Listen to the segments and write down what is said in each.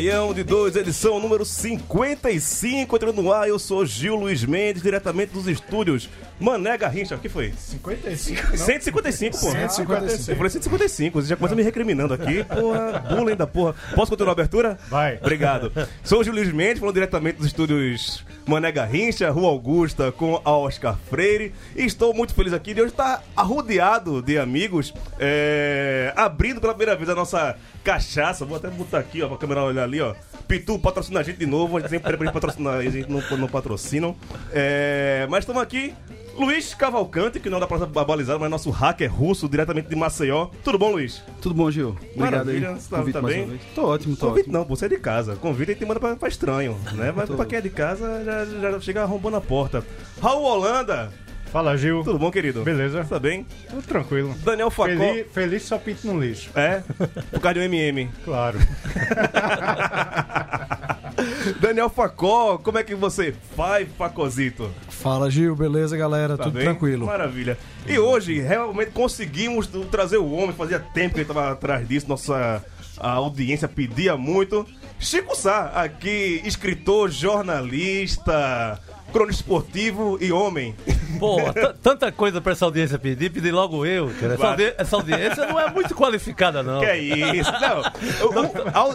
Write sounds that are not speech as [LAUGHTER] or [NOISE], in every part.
Baião de 2, edição número 55, entrando no ar. Eu sou Gil Luiz Mendes, diretamente dos estúdios Mané Garrincha. O que foi? 55, 155, pô. 155. Eu falei 155, você já começa me recriminando aqui. Porra, bullying da porra. Posso continuar a abertura? Vai. Obrigado. Sou o Gil Luiz Mendes, falando diretamente dos estúdios Mané Garrincha, Rua Augusta, com a Oscar Freire. E estou muito feliz aqui de hoje estar arrodeado de amigos, é, abrindo pela primeira vez a nossa cachaça. Vou até botar aqui, ó, pra câmera olhar ali, ó. Pitu patrocina a gente de novo, a gente sempre pede pra gente patrocinar, a gente não, não patrocinam. É, mas estamos aqui. Luiz Cavalcante, que não dá pra balizar, mas nosso hacker russo, diretamente de Maceió. Tudo bom, Luiz? Tudo bom, Gil? Obrigado Maravilha, aí. você tá- tá bem? Tô ótimo, tô Convite ótimo. não, você é de casa. Convite a gente manda pra, pra estranho, né? Mas pra quem é de casa já, já chega arrombando a porta. Raul Holanda, Fala, Gil. tudo bom, querido? Beleza? Tá bem? Tudo tranquilo. Daniel Facó. Feliz, feliz só pinto no lixo. É? Por causa de um MM. Claro. [LAUGHS] Daniel Facó, como é que você faz, Facozito? Fala Gil, beleza galera? Tá Tudo bem? tranquilo. Maravilha. E hoje, realmente conseguimos trazer o homem, fazia tempo que ele tava atrás disso, nossa a audiência pedia muito. Chico Sá, aqui, escritor, jornalista, cronista esportivo e homem. Pô, tanta coisa pra essa audiência pedir, pedir logo eu. Essa, audi- essa audiência não é muito qualificada, não. Que é isso? Não,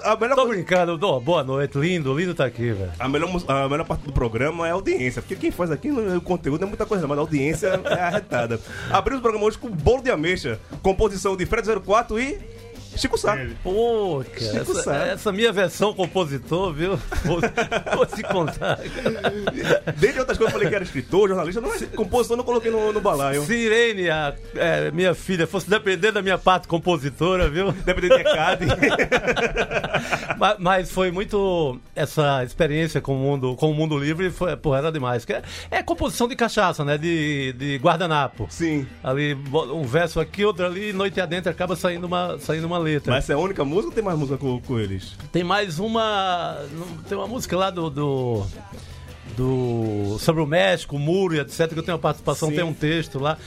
a, a melhor Tô brincando, boa noite, lindo, lindo tá aqui, velho. A melhor, a melhor parte do programa é a audiência, porque quem faz aqui o conteúdo é muita coisa, não, mas a audiência é arretada. Abrimos o programa hoje com bolo de ameixa, composição de Fred 04 e Chico Sá. Pô, cara, Chico essa, Sá. essa minha versão compositor, viu? Vou, vou te contar. Dentre outras coisas, eu falei que era escritor, jornalista, não, mas composição eu não coloquei no, no balaio. Se Irene, a, é, minha filha, fosse depender da minha parte compositora, viu? Dependendo de ECAD. [LAUGHS] Ma- Mas foi muito. Essa experiência com o mundo, com o mundo livre foi, porra, era demais. É, é composição de cachaça, né? De, de guardanapo. Sim. Ali, um verso aqui, outro ali, noite adentro, acaba saindo uma, saindo uma letra. Mas essa é a única música ou tem mais música com, com eles? Tem mais uma. Tem uma música lá do. do do- sobre o México, o muro e etc. Que eu tenho uma participação, Sim. tem um texto lá.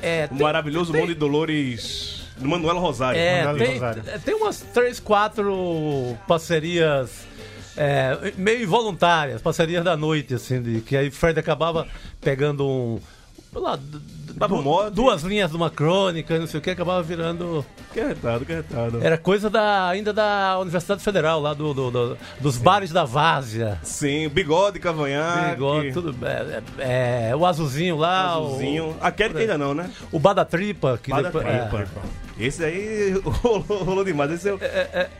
É, O tem- maravilhoso tem- Mundo de Dolores do Manuel Rosário. É, Manuel tem, Rosário. tem umas três, quatro parcerias é, meio involuntárias, parcerias da noite, assim, de, que aí Fred acabava pegando um. lá, du- modo. duas linhas de uma crônica, não sei o que, acabava virando. Que retado, que retado. Era coisa da, ainda da Universidade Federal, lá do, do- do- dos bares da Várzea. Sim, bigode, cavanhaque. Bigode, tudo. É, é, é, o azulzinho lá, Azulzinho. Aquele que ainda não, né? o, o Bada Tripa, que Bada depois- Tripa. Esse aí [LAUGHS] rolou, rolou demais. Esse eu, É,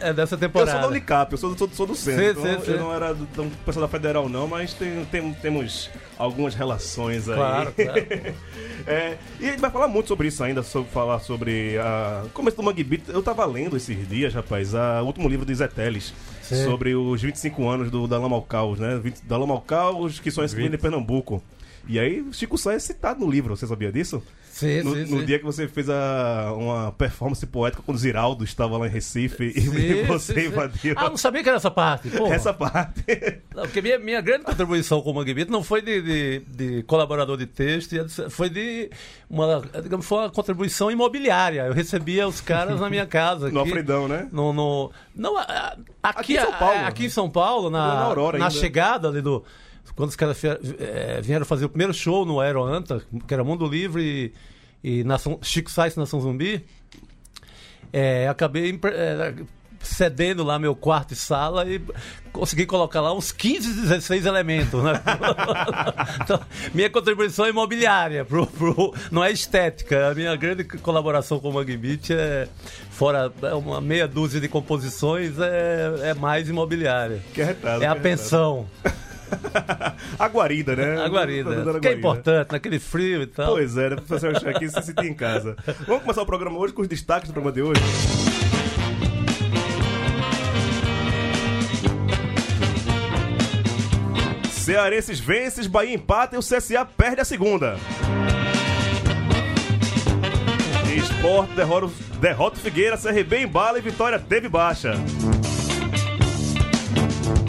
é, é dessa eu temporada. sou da Unicap, eu sou, sou, sou do centro. Sim, então sim, sim. Eu não era do pessoal da Federal, não, mas tem, tem- temos algumas relações aí. Claro, claro. [LAUGHS] É, e a gente vai falar muito sobre isso ainda, sobre falar sobre a começo do Mangue Beat. Eu tava lendo esses dias, rapaz, a, o último livro do Zé Teles, Sim. sobre os 25 anos do da Lama ao Caos, né? 20 Da Lama ao Caos, que só escrevido em Pernambuco. E aí, Chico Sá é citado no livro, você sabia disso? Sim, No, sim, no sim. dia que você fez a, uma performance poética quando o Ziraldo estava lá em Recife [LAUGHS] e você invadiu Ah, não sabia que era essa parte. Porra. essa parte. Não, porque minha, minha grande contribuição com o Mangue Beat não foi de, de, de colaborador de texto, etc. foi de uma, digamos, foi uma contribuição imobiliária. Eu recebia os caras na minha casa. [LAUGHS] No aqui, Alfredão, né? No, no- não, Aqui aqui, em São Paulo. a- aqui em São Paulo, Na na, na chegada ali do. Quando os caras eh, vieram fazer o primeiro show no Aeroanta, que era Mundo Livre e, e Nação, Chico Sainz Nação Zumbi, é, acabei é, cedendo lá meu quarto e sala e consegui colocar lá uns 15, 16 elementos, né? [LAUGHS] então, minha contribuição é imobiliária, pro, pro- não é estética. A minha grande colaboração com o Mangue Beat é, fora é uma meia dúzia de composições, é, é mais imobiliária. Que arretado, É a que pensão, [LAUGHS] A guarida, né? [LAUGHS] a guarida. Tá Que é guarida. importante, naquele frio e tal. Pois é, né? Achar aqui se sentir em casa. Vamos começar o programa hoje com os destaques do programa de hoje. Cearenses vencem, Bahia empata e o CSA perde a segunda. Esporte derrota, derrota Figueira, CRB embala e Vitória teve baixa.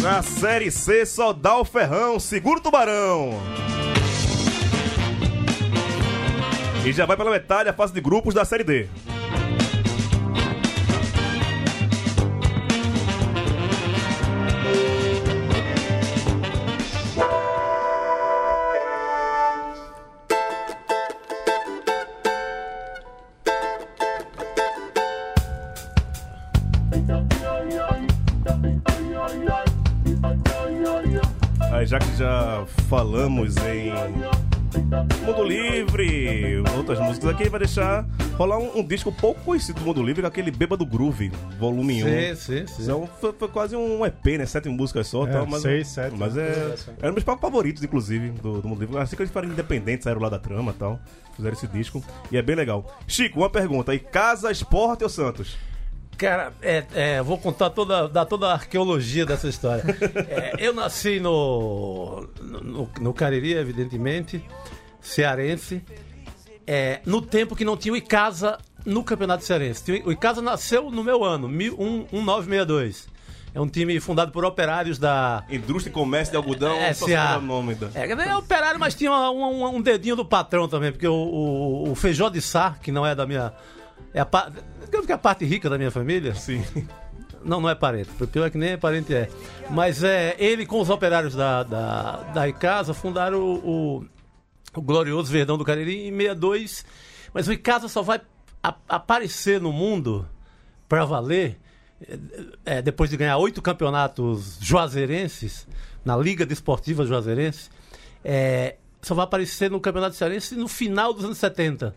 Na Série C, só dá o ferrão, segura o tubarão. E já vai pela metade a fase de grupos da Série D. falamos em Mundo Livre, outras músicas aqui, vai deixar rolar um, um disco pouco conhecido do Mundo Livre, que é aquele Bêbado Groove, volume 1. Sim, sim, sim. Então, foi, foi quase um EP, né? Sete músicas só. É, tal, mas, seis, sete, Mas né? é. Era um dos meus favoritos, inclusive, do, do Mundo Livre. Assim que eles foram independentes, saíram lá da trama e tal. Fizeram esse disco. E é bem legal. Chico, uma pergunta aí: Casa, Esporte ou Santos? Cara, é, é, vou contar toda, dar toda a arqueologia dessa história. [LAUGHS] É, eu nasci no, no, no Cariri, evidentemente, cearense, é, no tempo que não tinha o Icasa no Campeonato Cearense. O Icasa nasceu no meu ano, mil- um- 1962. É um time fundado por operários da, Indústria e Comércio de Algodão, É, SA. o nome da. é, é operário, mas tinha um, um- um dedinho do patrão também, porque o, o, o feijó de sá, que não é da minha. É a, digamos que é a parte rica da minha família. Sim. Não, não é parente. Pior que nem é parente é. Mas é, ele com os operários da, da, da Icasa fundaram o, o, o glorioso Verdão do Cariri em 62. Mas o Icasa só vai a- aparecer no mundo para valer é, depois de ganhar oito campeonatos juazeirenses na Liga Desportiva Juazeirense. É, só vai aparecer no Campeonato Cearense no final dos anos 70.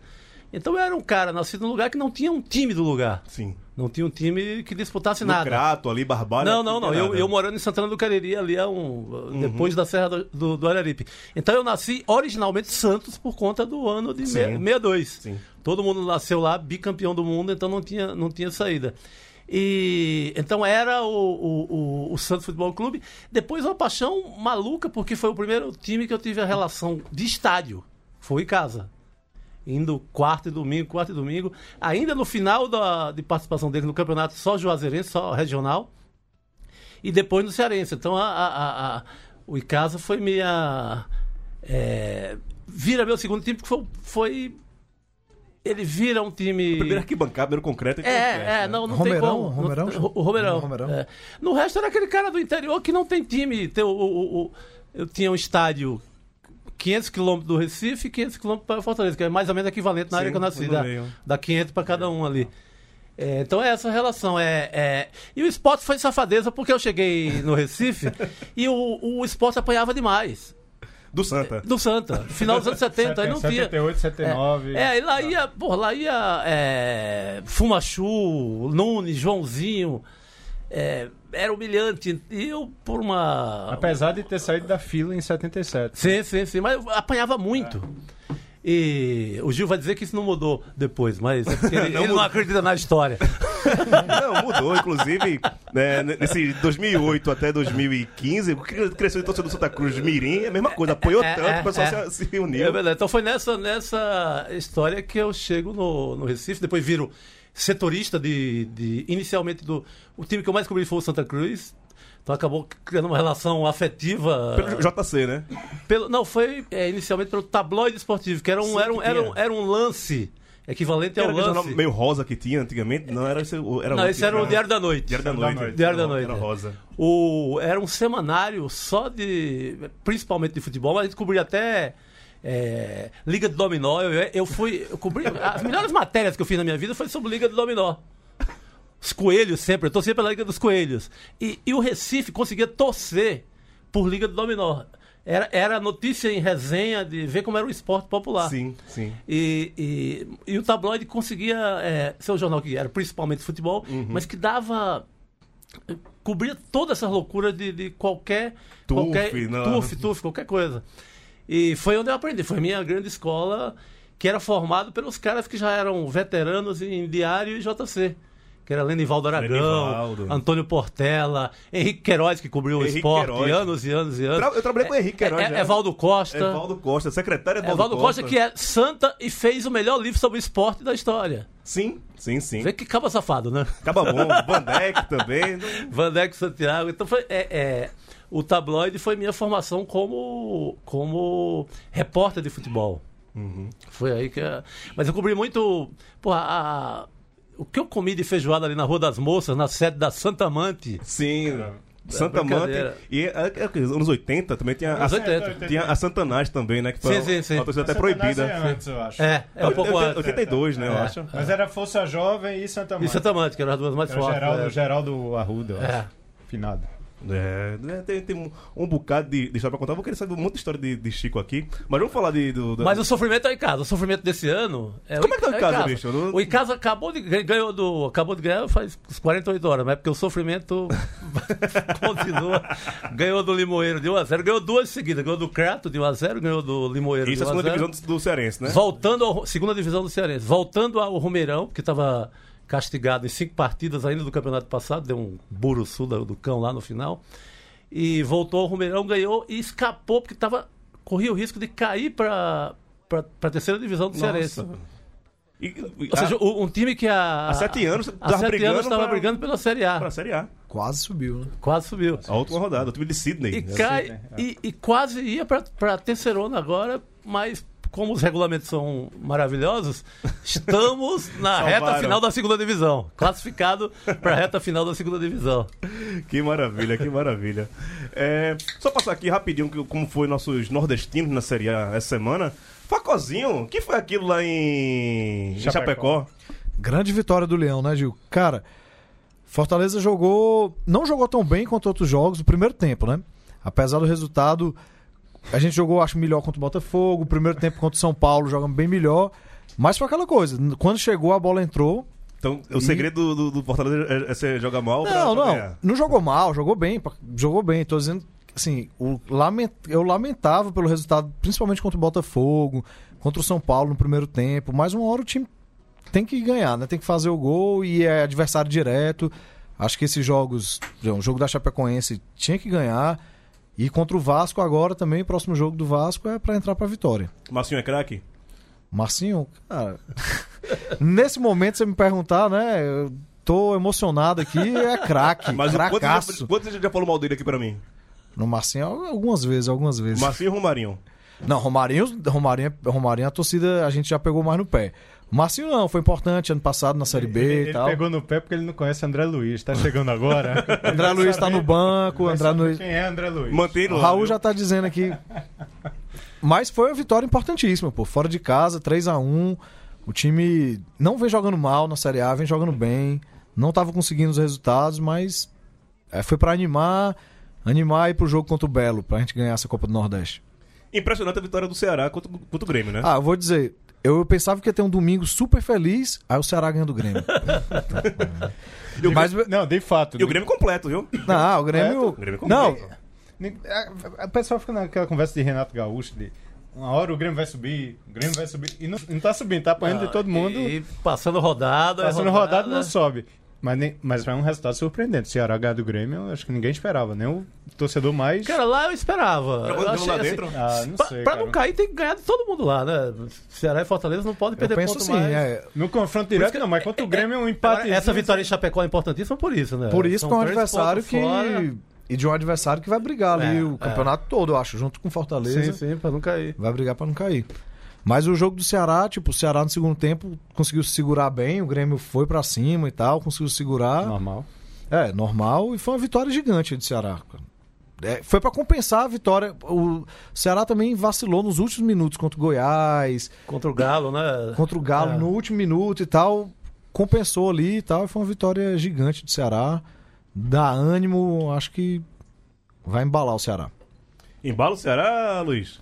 Então eu era um cara nascido num lugar que não tinha um time do lugar. Sim. Não tinha um time que disputasse No nada. Crato, ali, Barbalha. Não, não, não. Eu, eu morando em Santana do Cariri, ali é um. Depois da Serra do, do, do Araripe. Então eu nasci originalmente Santos por conta do ano de Sim. me- 62. Sim. Todo mundo nasceu lá, bicampeão do mundo, então não tinha, não tinha saída. E então era o, o, o, o Santos Futebol Clube. Depois uma paixão maluca, porque foi o primeiro time que eu tive a relação de estádio. Foi em casa indo quarto e domingo, quarto e domingo. Ainda no final da, de participação dele no campeonato só juazeirense, só regional. E depois no cearense. Então a, a- a- o Icasa foi minha. é, vira meu segundo time, porque foi. foi- ele vira um time. Primeiro arquibancada, primeiro concreto. e concreto, É, é, né? não, não Romerão, tem como. Romerão, Não- o Romerão. Romerão. é. No resto era aquele cara do interior que não tem time. Tem o- o- o- eu tinha um estádio 500 quilômetros do Recife e 500 quilômetros para Fortaleza, que é mais ou menos equivalente na Sim, área que eu nasci. Dá, dá 500 para cada um ali. É, então é essa relação. É, é- E o esporte foi safadeza porque eu cheguei no Recife [LAUGHS] e o, o esporte apanhava demais. Do Santa. Do Santa. Final dos anos 70, aí não tinha. 78, 79. É, e lá ia, porra, lá ia é, Fumachu, Nunes, Joãozinho. é, era humilhante. E eu, por uma. Apesar de ter saído da fila em 77. Sim, sim, sim, mas eu apanhava muito. E o Gil vai dizer que isso não mudou depois, mas é ele, [LAUGHS] ele não acredita na história. [LAUGHS] Não, mudou. Inclusive, né, nesse 2008 até 2015, o que cresceu em torcedor do Santa Cruz Mirim é a mesma coisa. Apoiou É, tanto, é, o pessoal é. se, se uniu. É verdade. Então foi nessa, nessa história que eu chego no, no Recife, depois viro setorista de, de. Inicialmente do. O time que eu mais cobri foi o Santa Cruz. Então acabou criando uma relação afetiva. Pelo JC, né? Pelo- não, foi é, inicialmente pelo tabloide esportivo, que era um, Sim, era um, era um, era um lance equivalente ao Era lance. meio rosa que tinha antigamente. Não, era esse. Era Não, esse era o Diário da Noite. Diário da Diário da Noite. Noite. Diário da Noite. Era rosa. O, era um semanário só de. principalmente de futebol, mas a gente cobria até. É, Liga de Dominó. Eu, eu fui. Eu cobri, [LAUGHS] as melhores matérias que eu fiz na minha vida foi sobre Liga de Dominó. os coelhos sempre, eu torcia pela Liga dos Coelhos. E, e o Recife conseguia torcer por Liga do Dominó. Era, era notícia em resenha de ver como era o esporte popular. Sim, sim. E, e, e o tabloide conseguia é, ser um jornal que era principalmente futebol, Uhum. mas que dava. cobria toda essa loucura de, de qualquer. Tuf, qualquer não. tuf, tuf, qualquer coisa. E foi onde eu aprendi. Foi minha grande escola, que era formado pelos caras que já eram veteranos em Diário e JC. Que era Lenivaldo Aragão, Lenivaldo. Antônio Portela, Henrique Queiroz, que cobriu o Henrique esporte Queiroz. anos e anos e anos. Tra- eu trabalhei com o Henrique Queiroz, É, já. é, Evaldo Costa. Evaldo Costa, secretário Evaldo, Evaldo Costa, que é santa e fez o melhor livro sobre esporte da história. Sim, sim, sim. Vê que caba safado, né? Acaba bom. Van Dijk também. [LAUGHS] Van Dijk Santiago. Então foi. é, é, o tabloide foi minha formação como, como repórter de futebol. Foi aí que. é- Mas eu cobri muito. Pô, a- o que eu comi de feijoada ali na Rua das Moças, na sede da Santa Mante. Sim. Santa Manta. brincadeira. E é, é, é, anos 80 também tinha Anos a, 80. tinha a Santanás também, né? Que foi Sim, sim, sim. uma torcida até proibida. É antes, eu acho. É, é um pouco antes. 82, né, eu É. acho. Mas era Força Jovem e Santa E Maria. Santa Mante, que eram as duas mais fortes. Geraldo, né? Geraldo Arruda, eu É. acho. Finado. É, né, tem, tem um, um bocado de, de história pra contar. Eu vou querer saber muita história de, de Chico aqui. Mas vamos falar de. Do, Mas o sofrimento é o Icasa. O sofrimento desse ano. É Como o é que tá o Icasa, bicho? Eu não- O Icasa acabou de ganhou do acabou de ganhar faz uns 48 horas, mas é porque o sofrimento [LAUGHS] continua. Ganhou do Limoeiro de 1 a 0, ganhou duas seguidas, ganhou do Crato de 1 a 0, ganhou do Limoeiro Isso é de a 1 a segunda 0. divisão do, do Cearense, né? Voltando ao segunda divisão do Cearense, voltando ao Romeirão, que estava castigado em cinco partidas ainda do campeonato passado, deu um buro sul do, cão lá no final. E voltou ao Romeirão, ganhou e escapou porque tava corria o risco de cair para para a terceira divisão do Cearense. E, Ou seja, a- um time que há, Há sete anos há tava sete brigando anos estava pra- brigando pela Série A. pra Série A. Quase subiu, né? Quase subiu. A última rodada, o time de Sydney. E, cai, e, e quase ia para a terceirona agora, mas como os regulamentos são maravilhosos, estamos [LAUGHS] na reta final da segunda divisão. Classificado para a reta final da segunda divisão. Que maravilha, que maravilha. É, só passar aqui rapidinho como foi nossos nordestinos na Série A essa semana. Facozinho, que foi aquilo lá em em Chapecó. Chapecó? Grande vitória do Leão, né, Gil? Cara, Fortaleza jogou. Não jogou tão bem quanto outros jogos no primeiro tempo, né? Apesar do resultado. A gente jogou, acho, melhor contra o Botafogo. O primeiro tempo contra o São Paulo jogamos bem melhor. Mas foi aquela coisa. Quando chegou, a bola entrou. Então, o segredo do, do Fortaleza é, é você jogar mal Não, não. ganhar. Não jogou mal, jogou bem. Jogou bem. Tô dizendo, assim, o lament... eu lamentava pelo resultado, principalmente contra o Botafogo, contra o São Paulo no primeiro tempo. Mas uma hora o time tem que ganhar, né? Tem que fazer o gol e é adversário direto. Acho que esses jogos, o jogo da Chapecoense tinha que ganhar. E contra o Vasco agora também, o próximo jogo do Vasco é pra entrar pra vitória. Marcinho é craque? Marcinho, cara. [LAUGHS] nesse momento, você me perguntar, né? Eu tô emocionado aqui, é craque. Mas o quanto você, cracaço. já, quanto já falou mal dele aqui pra mim? No Marcinho, algumas vezes, algumas vezes. Marcinho e Romarinho. Não, Romarinho, Romarinho, Romarinho, a torcida a gente já pegou mais no pé. O Marcinho não, foi importante ano passado na Série B ele, e ele tal. pegou no pé porque ele não conhece André Luiz. Tá chegando agora. [LAUGHS] André Luiz tá no banco, André Luiz. Quem é André Luiz? Mantém ele O Raul já tá dizendo aqui. Mas foi uma vitória importantíssima, pô. Fora de casa, 3 a 1 O time não vem jogando mal na Série A, vem jogando bem. Não tava conseguindo os resultados, mas é, foi pra animar, animar e ir pro jogo contra o Belo, pra gente ganhar essa Copa do Nordeste. Impressionante a vitória do Ceará contra, contra o Grêmio, né? Ah, eu vou dizer, eu pensava que ia ter um domingo super feliz, aí o Ceará ganhou do Grêmio. [LAUGHS] E o Mas, Não, de fato. E o Grêmio completo, viu? não, o Grêmio. O Grêmio Não, completo. A, a pessoa fica naquela conversa de Renato Gaúcho de uma hora o Grêmio vai subir, o Grêmio vai subir. E não, não tá subindo, tá apanhando de todo mundo. E passando rodada. Passando rodada não sobe. Mas, nem, mas foi um resultado surpreendente. O Ceará ganhar do Grêmio, eu acho que ninguém esperava. Nem o torcedor mais. Cara, lá eu esperava. Jogou- Eu jogou lá achei, dentro? assim, Ah, não pra, sei, pra não cair, tem que ganhar de todo mundo lá, né? Ceará e Fortaleza não podem eu perder penso ponto assim, mais. é, No confronto direto, não, mas contra o Grêmio é um Agora, empate. Essa vitória em Chapecó é importantíssima por isso, né? Por isso São que é um adversário que. fora. E de um adversário que vai brigar ali É, o é. campeonato todo, eu acho, junto com o Fortaleza. Sim, sim, pra não cair. Vai brigar pra não cair. Mas o jogo do Ceará, tipo, o Ceará no segundo tempo conseguiu se segurar bem, o Grêmio foi pra cima e tal, conseguiu segurar. Normal. É, normal, e foi uma vitória gigante do Ceará. É, foi pra compensar a vitória. O Ceará também vacilou nos últimos minutos contra o Goiás, Contra o Galo, né? contra o Galo É. no último minuto e tal. compensou ali e tal. E foi uma vitória gigante do Ceará. Dá ânimo, acho que vai embalar o Ceará. Embala o Ceará, Luiz?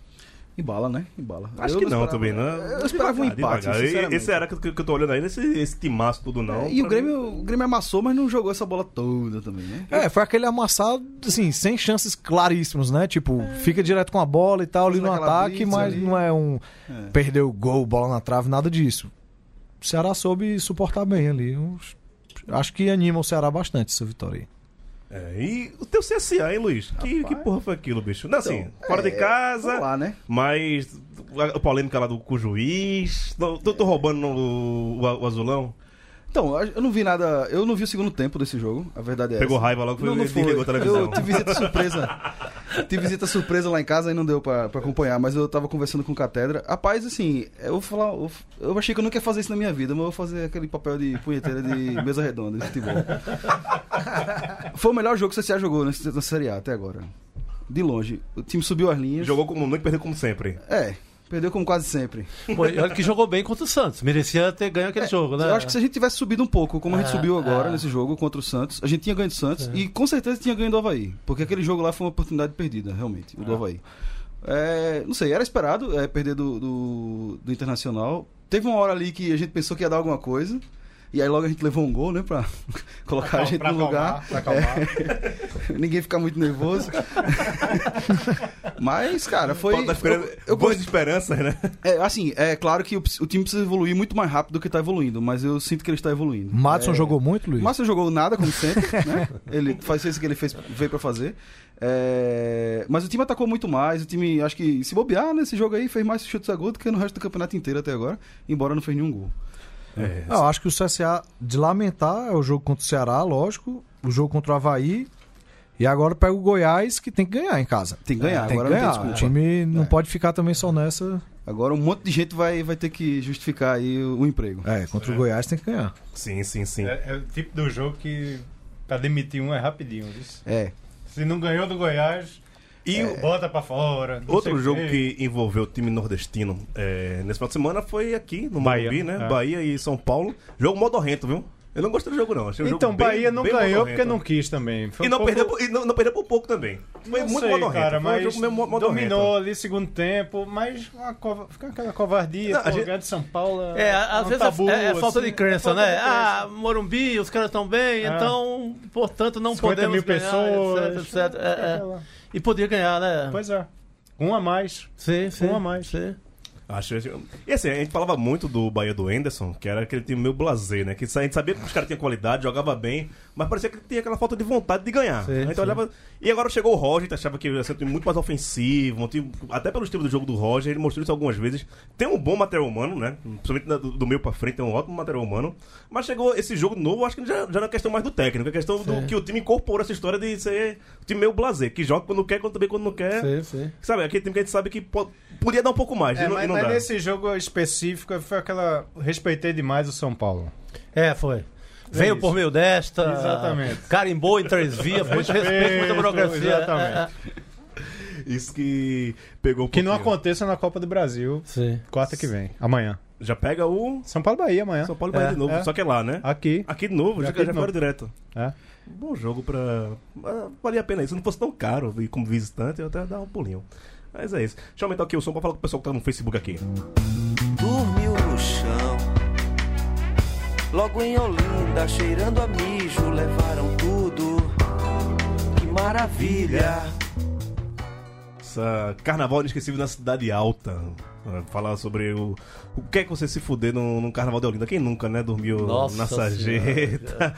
Embala, né? Embala. Acho Eu que não esperava- também, não. Eu esperava um empate, Devagar. E- sinceramente. Esse era que, eu- que eu tô olhando aí, esse, esse timaço tudo não. É, e o Pra mim- Grêmio, o Grêmio amassou, mas não jogou essa bola toda também, né? É, foi aquele amassado, assim, sem chances claríssimos, né? Tipo, fica direto com a bola e tal ali no ataque, mas ali. não é um É. perdeu o gol, bola na trave, nada disso. O Ceará soube suportar bem ali. Acho que anima o Ceará bastante essa vitória aí. É, e o teu CSA, hein, Luiz? Que, que porra foi aquilo, bicho? Não, assim, fora de é, casa, Vamos lá, né? mas a, polêmica lá do, com o juiz. Tô, tô, tô roubando o, o azulão. Então, eu não vi nada. Eu não vi o segundo tempo desse jogo, a verdade é Pegou essa. raiva logo, foi, Não, não foi. desligou a televisão. Eu tive visita surpresa. tive visita surpresa lá em casa e não deu pra, pra acompanhar, mas eu tava conversando com o Catedra. Rapaz, assim, eu vou falar. Eu, eu achei que eu nunca ia fazer isso na minha vida, mas eu vou fazer aquele papel de punheteira de mesa redonda de futebol. [LAUGHS] Foi o melhor jogo que o CSA jogou nesse- na Série A até agora. De longe. O time subiu as linhas. Jogou como nunca e perdeu como sempre. É, perdeu como quase sempre. Pô, olha que jogou bem contra o Santos. Merecia ter ganho aquele jogo, né? Eu acho que se a gente tivesse subido um pouco, como a gente É, subiu agora é. nesse jogo contra o Santos, a gente tinha ganho do Santos e com certeza tinha ganho do Havaí. Porque aquele jogo lá foi uma oportunidade perdida, realmente, o do Havaí. É, não sei, era esperado é, perder do, do, do Internacional. Teve uma hora ali que a gente pensou que ia dar alguma coisa. E aí logo a gente levou um gol, né? Pra [LAUGHS] colocar a gente Pra no acalmar, lugar. pra acalmar. É, [LAUGHS] ninguém ficar muito nervoso. [LAUGHS] Mas, cara, foi. Paulo tá eu, eu boas esperanças, né? é, assim, é claro que o, o time precisa evoluir muito mais rápido do que tá evoluindo, mas eu sinto que ele está evoluindo. Madison É, jogou muito, Luiz? Márcio jogou nada, como sempre, né? Ele faz isso que ele fez, veio pra fazer. É, Mas o time atacou muito mais. O time, acho que, se bobear nesse jogo aí, fez mais chutes a gol do que no resto do campeonato inteiro até agora, embora não fez nenhum gol. É. Não, eu acho que o CSA, de lamentar, é o jogo contra o Ceará, lógico. O jogo contra o Havaí. E agora pega o Goiás, que tem que ganhar em casa. Tem que ganhar, tem agora que não tem ganhar. o time não É. pode ficar também só nessa. Agora um monte de gente vai, vai ter que justificar aí o, o emprego. É, contra o Goiás tem que ganhar. Sim, sim, sim. É, é o tipo do jogo que pra demitir um é rapidinho. viu? É. Se não ganhou do Goiás, E o- bota pra fora. Outro jogo que envolveu o time nordestino é, nesse final de semana foi aqui no Bahia, Morumbi, né? é. Bahia e São Paulo. Jogo modorrento, viu? Eu não gostei do jogo, não. Achei o Então, jogo bem- Bahia não bem ganhou porque não quis também. Foi E um não, pouco- perdeu, por- e não, não perdeu por pouco também. Foi Não muito sei, modorrento. cara, foi um mas jogo meio mo- modorrento. dominou ali segundo tempo, mas uma cova... fica aquela covardia, Não, a pô, gente- ganhar de São Paulo É, um às vezes tabu, é, é falta assim, de crença, é falta né? de crença. Ah, Morumbi, os caras estão bem, É. então, portanto, não 50 podemos mil ganhar, pessoas. etc, etc. É, é. E podia ganhar, né? Pois é. Um a mais. Sim, sim. Um a mais. Sim. Acho E assim, a gente falava muito do Bahia do Anderson, que era aquele time meio blasé, né? Que a gente sabia que os caras tinham qualidade, jogava bem, mas parecia que tinha aquela falta de vontade de ganhar. Sim, a gente sim. olhava. E agora chegou o Roger, a gente achava que ia ser time muito mais ofensivo, um time- até pelo estilo do jogo do Roger, ele mostrou isso algumas vezes. Tem um bom material humano, né? Principalmente do, do meio pra frente, tem um ótimo material humano. Mas chegou esse jogo novo, acho que já, já não é questão mais do técnico, é questão do que o time incorporou essa história de ser um time meio blasé, que joga quando quer, quando também quando não quer. Sim, sim. Sabe, aquele time que a gente sabe que po- podia dar um pouco mais, É, e não, mas, e não mas dá. nesse jogo específico foi aquela. Respeitei demais o São Paulo. É, foi. Veio isso. por meio desta. Exatamente. Carimbou em três vias, [LAUGHS] muito respeito, muita burocracia. Exatamente. É, é. Isso que pegou um Que não aconteça na Copa do Brasil, Sim. quarta que vem, amanhã. Já pega o São Paulo e Bahia amanhã. São Paulo e Bahia É, de novo, é. só que é lá, né? Aqui. Aqui de novo, já, já foram novo. direto. É. Bom jogo pra. ah, Valia a pena isso. Se não fosse tão caro e como visitante, eu até dar um pulinho. Mas é isso. Deixa eu aumentar aqui o som pra falar com o pessoal que tá no Facebook aqui. dormiu no chão. Logo em Olinda, cheirando a mijo, levaram tudo. Que maravilha! Essa carnaval inesquecível na Cidade Alta. Falar sobre o, o que é que você se fuder num, num carnaval de Olinda. Quem nunca, né? Dormiu Nossa na sarjeta.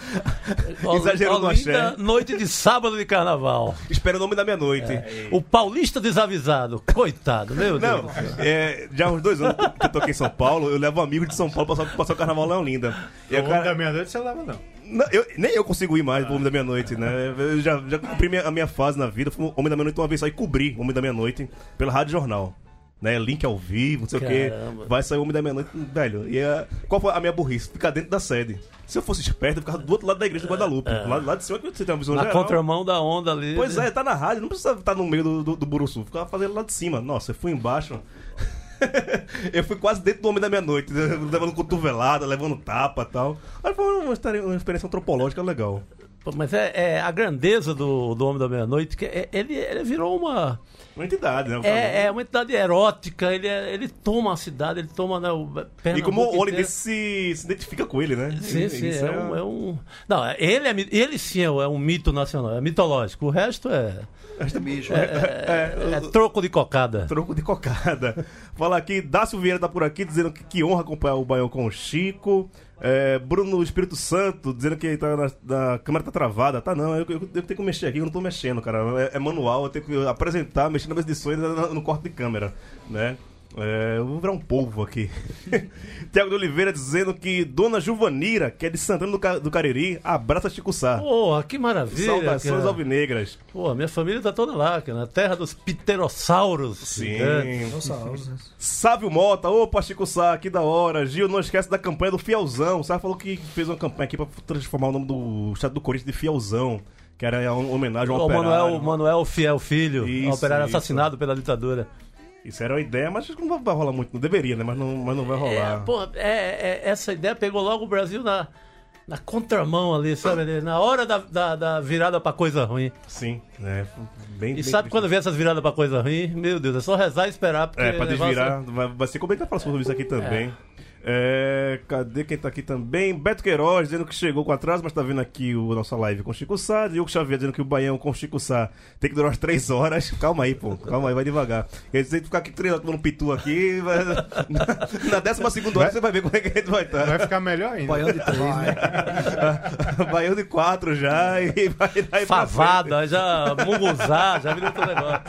[LAUGHS] Exagerou no axé. noite de sábado de carnaval. Espera o nome da meia-noite. O paulista desavisado. Coitado, meu Deus. Não, é, já há uns dois anos que eu tô aqui em São Paulo, eu levo um amigo de São Paulo pra passar, passar o carnaval lá em Olinda. E O cara- da meia-noite você leva, não. Não, eu- nem eu consigo ir mais pro Homem da Meia-Noite, né? Eu já, já cumpri minha- a minha fase na vida. Fui Homem da Meia-Noite uma vez só e cobri o Homem da Meia-Noite pela Rádio Jornal. Né? Link ao vivo, não sei Caramba. o quê. Vai sair o Homem da Meia-Noite. Velho, e a- qual foi a minha burrice? Ficar dentro da sede. Se eu fosse esperto, eu ficava do outro lado da igreja do Guadalupe. Lá, lá de cima que você tem uma visão Na geral. contramão da onda ali. Pois é, tá na rádio, não precisa estar no meio do, do, do Buruçu. Ficava fazendo lá de cima. Nossa, eu fui embaixo. [LAUGHS] eu fui quase dentro do Homem da Meia-Noite, né? [LAUGHS] levando cotovelada, levando tapa e tal. Mas foi uma, uma experiência antropológica legal. Mas é, é a grandeza do, do Homem da Meia-Noite, que é- ele, ele virou uma. Uma entidade, né? É, é uma entidade erótica, ele, é- ele toma a cidade, ele toma né, o E como o. Olivense se, se identifica com ele, né? Sim, sim, Isso é um, é um- Não, ele, é, ele sim é um- é mito nacional, é mitológico. O resto é, Bicho. [LAUGHS] é, é troco de cocada. Troco de cocada. Fala aqui, Dácio Vieira tá por aqui dizendo que, que honra acompanhar o Baião com o Chico. É, Bruno Espírito Santo dizendo que tá na, na- a câmera tá travada. Tá não, eu, eu- eu tenho que mexer aqui, eu não tô mexendo, cara. É, é manual, eu tenho que apresentar, mexer na mesa de som e no, no corte de câmera, né? É, eu vou virar um polvo aqui. [LAUGHS] Tiago de Oliveira dizendo que Dona Juvanira, que é de Santana do, Ca- do Cariri, abraça Chico Sá. Porra, que maravilha. Saudações cara. alvinegras. Pô, minha família tá toda lá, cara, na terra dos pterossauros. Sim. gigantes. Nossa, Sávio Mota, opa, Chico Sá, que da hora. Gil, não esquece da campanha do Fielzão. O Sá falou que fez uma campanha aqui pra transformar o nome do estado do Corinthians de Fielzão, que era uma homenagem ao O operário. Manuel, Manuel Fiel Filho, Isso, um operário isso. assassinado pela ditadura. Isso era uma ideia, mas acho que não vai rolar muito. Não deveria, né? Mas não, mas não vai É, rolar. pô, é, é, essa ideia pegou logo o Brasil na, na contramão ali, sabe? ali, Na hora da, da, da virada pra coisa ruim. Sim, né? Bem, E bem sabe quando vem essas viradas pra coisa ruim? Meu Deus, é só rezar e esperar. É, pra desvirar. Vai, vai ser como é que vai falar sobre isso aqui também. É, cadê quem tá aqui também? Beto Queiroz dizendo que chegou com atraso, mas tá vendo aqui o nossa live com o Chico Sá. E o Xavier dizendo que o Baião com o Chico Sá tem que durar umas três horas. Calma aí, pô. Calma aí, vai devagar. Quer dizer, ficar aqui três horas tomando pitu aqui. vai- Na, [LAUGHS] na décima segunda hora você vai ver como é que a gente vai estar. Vai ficar melhor ainda. Baião de três, né? [LAUGHS] Baião de quatro já e vai. Favada, já munguzá, já virou outro negócio.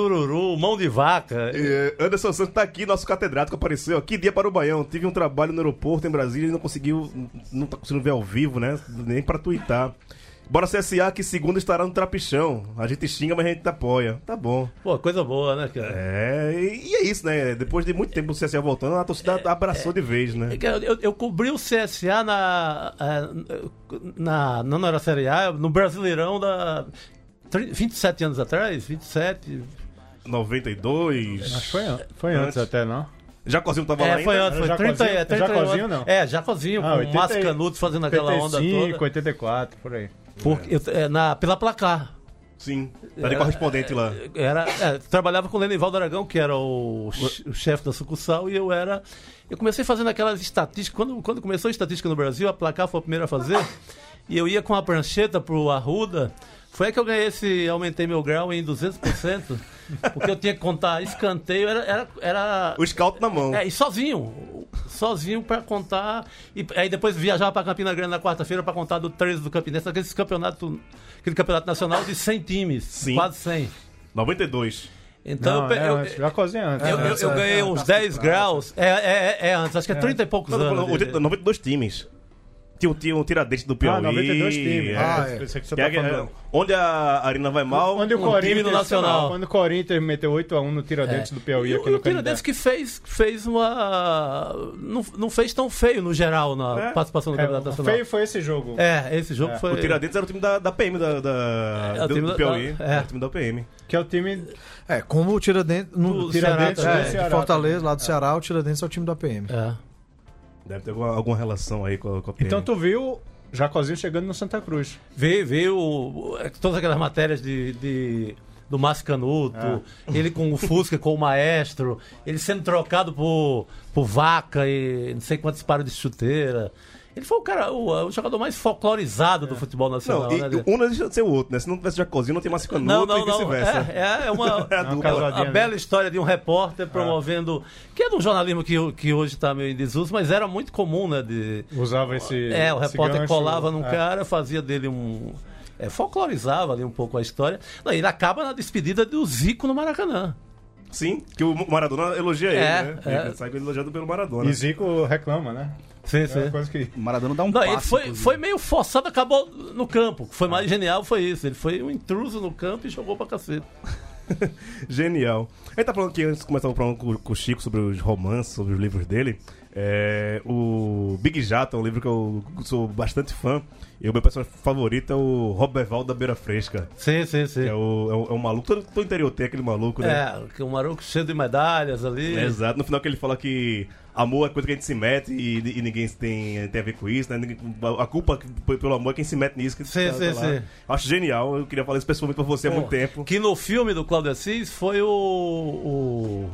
Sururu, mão de vaca. É, Anderson Santos tá aqui, nosso catedrático apareceu. Que dia para o Baião. Tive um trabalho no aeroporto em Brasília e não conseguiu. Não tá conseguindo ver ao vivo, né? Nem pra twittar. Bora CSA que segunda estará no trapichão. A gente xinga, mas a gente apoia. Tá bom. Pô, coisa boa, né, cara? É, e, e é isso, né? Depois de muito tempo o CSA voltando, a torcida abraçou de vez, né? É Eu, eu- cobri o CSA na, eh, na. Não era Série A, no Brasileirão da. 30 27 anos atrás? 27. 92. Acho que foi, an- foi antes, Antes. até, não? Jacozinho tava lá É, ainda? foi antes, Era foi 30, Jacozinho? é, 30 Jacozinho, não? É, Jacozinho, Ah, com 80 o Márcio Canuto fazendo aquela onda 85, toda. 84, por aí. Porque eu- é, na, pela placar. Sim. Tá de correspondente lá. Era, é, trabalhava com o Lenivaldo Aragão, que era o, che- o chefe da sucursal, e eu era. Eu comecei fazendo aquelas estatísticas. Quando, quando começou a estatística no Brasil, a placar foi a primeira a fazer. [LAUGHS] E eu ia com a prancheta pro Arruda. Foi aí que eu ganhei esse. Aumentei meu grau em 200%. Porque eu tinha que contar escanteio, era. era, era O scout na mão. é, e sozinho. Sozinho pra contar. E aí depois viajava pra Campina Grande na quarta-feira pra contar do 13 do Campinense, aquele campeonato, aquele campeonato nacional de 100 times. Sim. Quase 100. 92. Então não, eu, é eu, antes, Jacozinho antes. eu, eu- eu ganhei uns 10 graus. É, é, é antes, acho que é 30 e poucos anos. falando, 80, 92 times. Tinha, um- tinha um tiradentes do Piauí. Ah, 92 times. é. Ah, é. Pensei que você Que é- tá falando. onde a Arena vai mal. Onde o um time do Nacional. Quando o Corinthians meteu 8x1 no Tiradentes do Piauí E aqui o, no o Tiradentes que fez, fez uma. Não, não fez tão feio no geral na É. participação do Campeonato É, Nacional. feio foi esse jogo. É, esse jogo É. foi. O Tiradentes era o time da, da PM, da, da- É, o do, time do Piauí. da- é. Era o time da PM. Que é o time. É, como o Tiradentes. No Do Tiradentes Ceará, é, é, Ceará. de Fortaleza, lá do Ceará, o Tiradentes é o time da PM. É. Deve ter alguma, alguma relação aí com a, com a PM. Então tu viu Jacozinho chegando no Santa Cruz. Veio, veio o- é, todas aquelas matérias de, de- do Márcio Canuto, ele com o Fusca, com o Maestro, ele sendo trocado por, por vaca e não sei quantos paros de chuteira. Ele foi o cara, o, o jogador mais folclorizado do futebol nacional, Não, e, né? um não deixa de ser o outro, né? Se não tivesse Jacozinho, não tem Márcio Canuto Não, não, e não. vice-versa. É, é uma, [LAUGHS] É a Uma dupla. casadinha, a né? bela história de um repórter promovendo. Que é de um jornalismo que, que hoje está meio em desuso, mas era muito comum, né? De, Usava esse. É, o repórter gancho, colava num é. cara, fazia dele um. é, folclorizava ali um pouco a história. Não, ele acaba na despedida do Zico no Maracanã. Sim, que o Maradona elogia ele, É, né? é. Ele sai elogiado pelo Maradona. E Zico reclama, né? Sim, É uma coisa que. Maradona dá um Não, passe. ele foi, inclusive. foi meio forçado, acabou no campo. O que foi mais genial foi isso. Ele foi um intruso no campo e jogou pra cacete. [LAUGHS] Genial. Gente tá falando aqui, antes de começar o programa com, com o Chico sobre os romances, sobre os livros dele. É, o Big Jato, um livro que eu sou bastante fã. E o meu personagem favorito é o Roberval da Beira Fresca. Sim, sim, sim. É o, é o, é o maluco. Todo, todo interior tem aquele maluco, né? É, que um maroco cheio de medalhas ali. É, exato. No final que ele fala que amor é coisa que a gente se mete e, e ninguém tem, tem a ver com isso, né? A culpa pelo amor é quem se mete nisso. Que Sim, sim, lá. sim. Acho genial. Eu queria falar isso pessoalmente pra você há muito tempo. Que no filme do Cláudio Assis foi o. o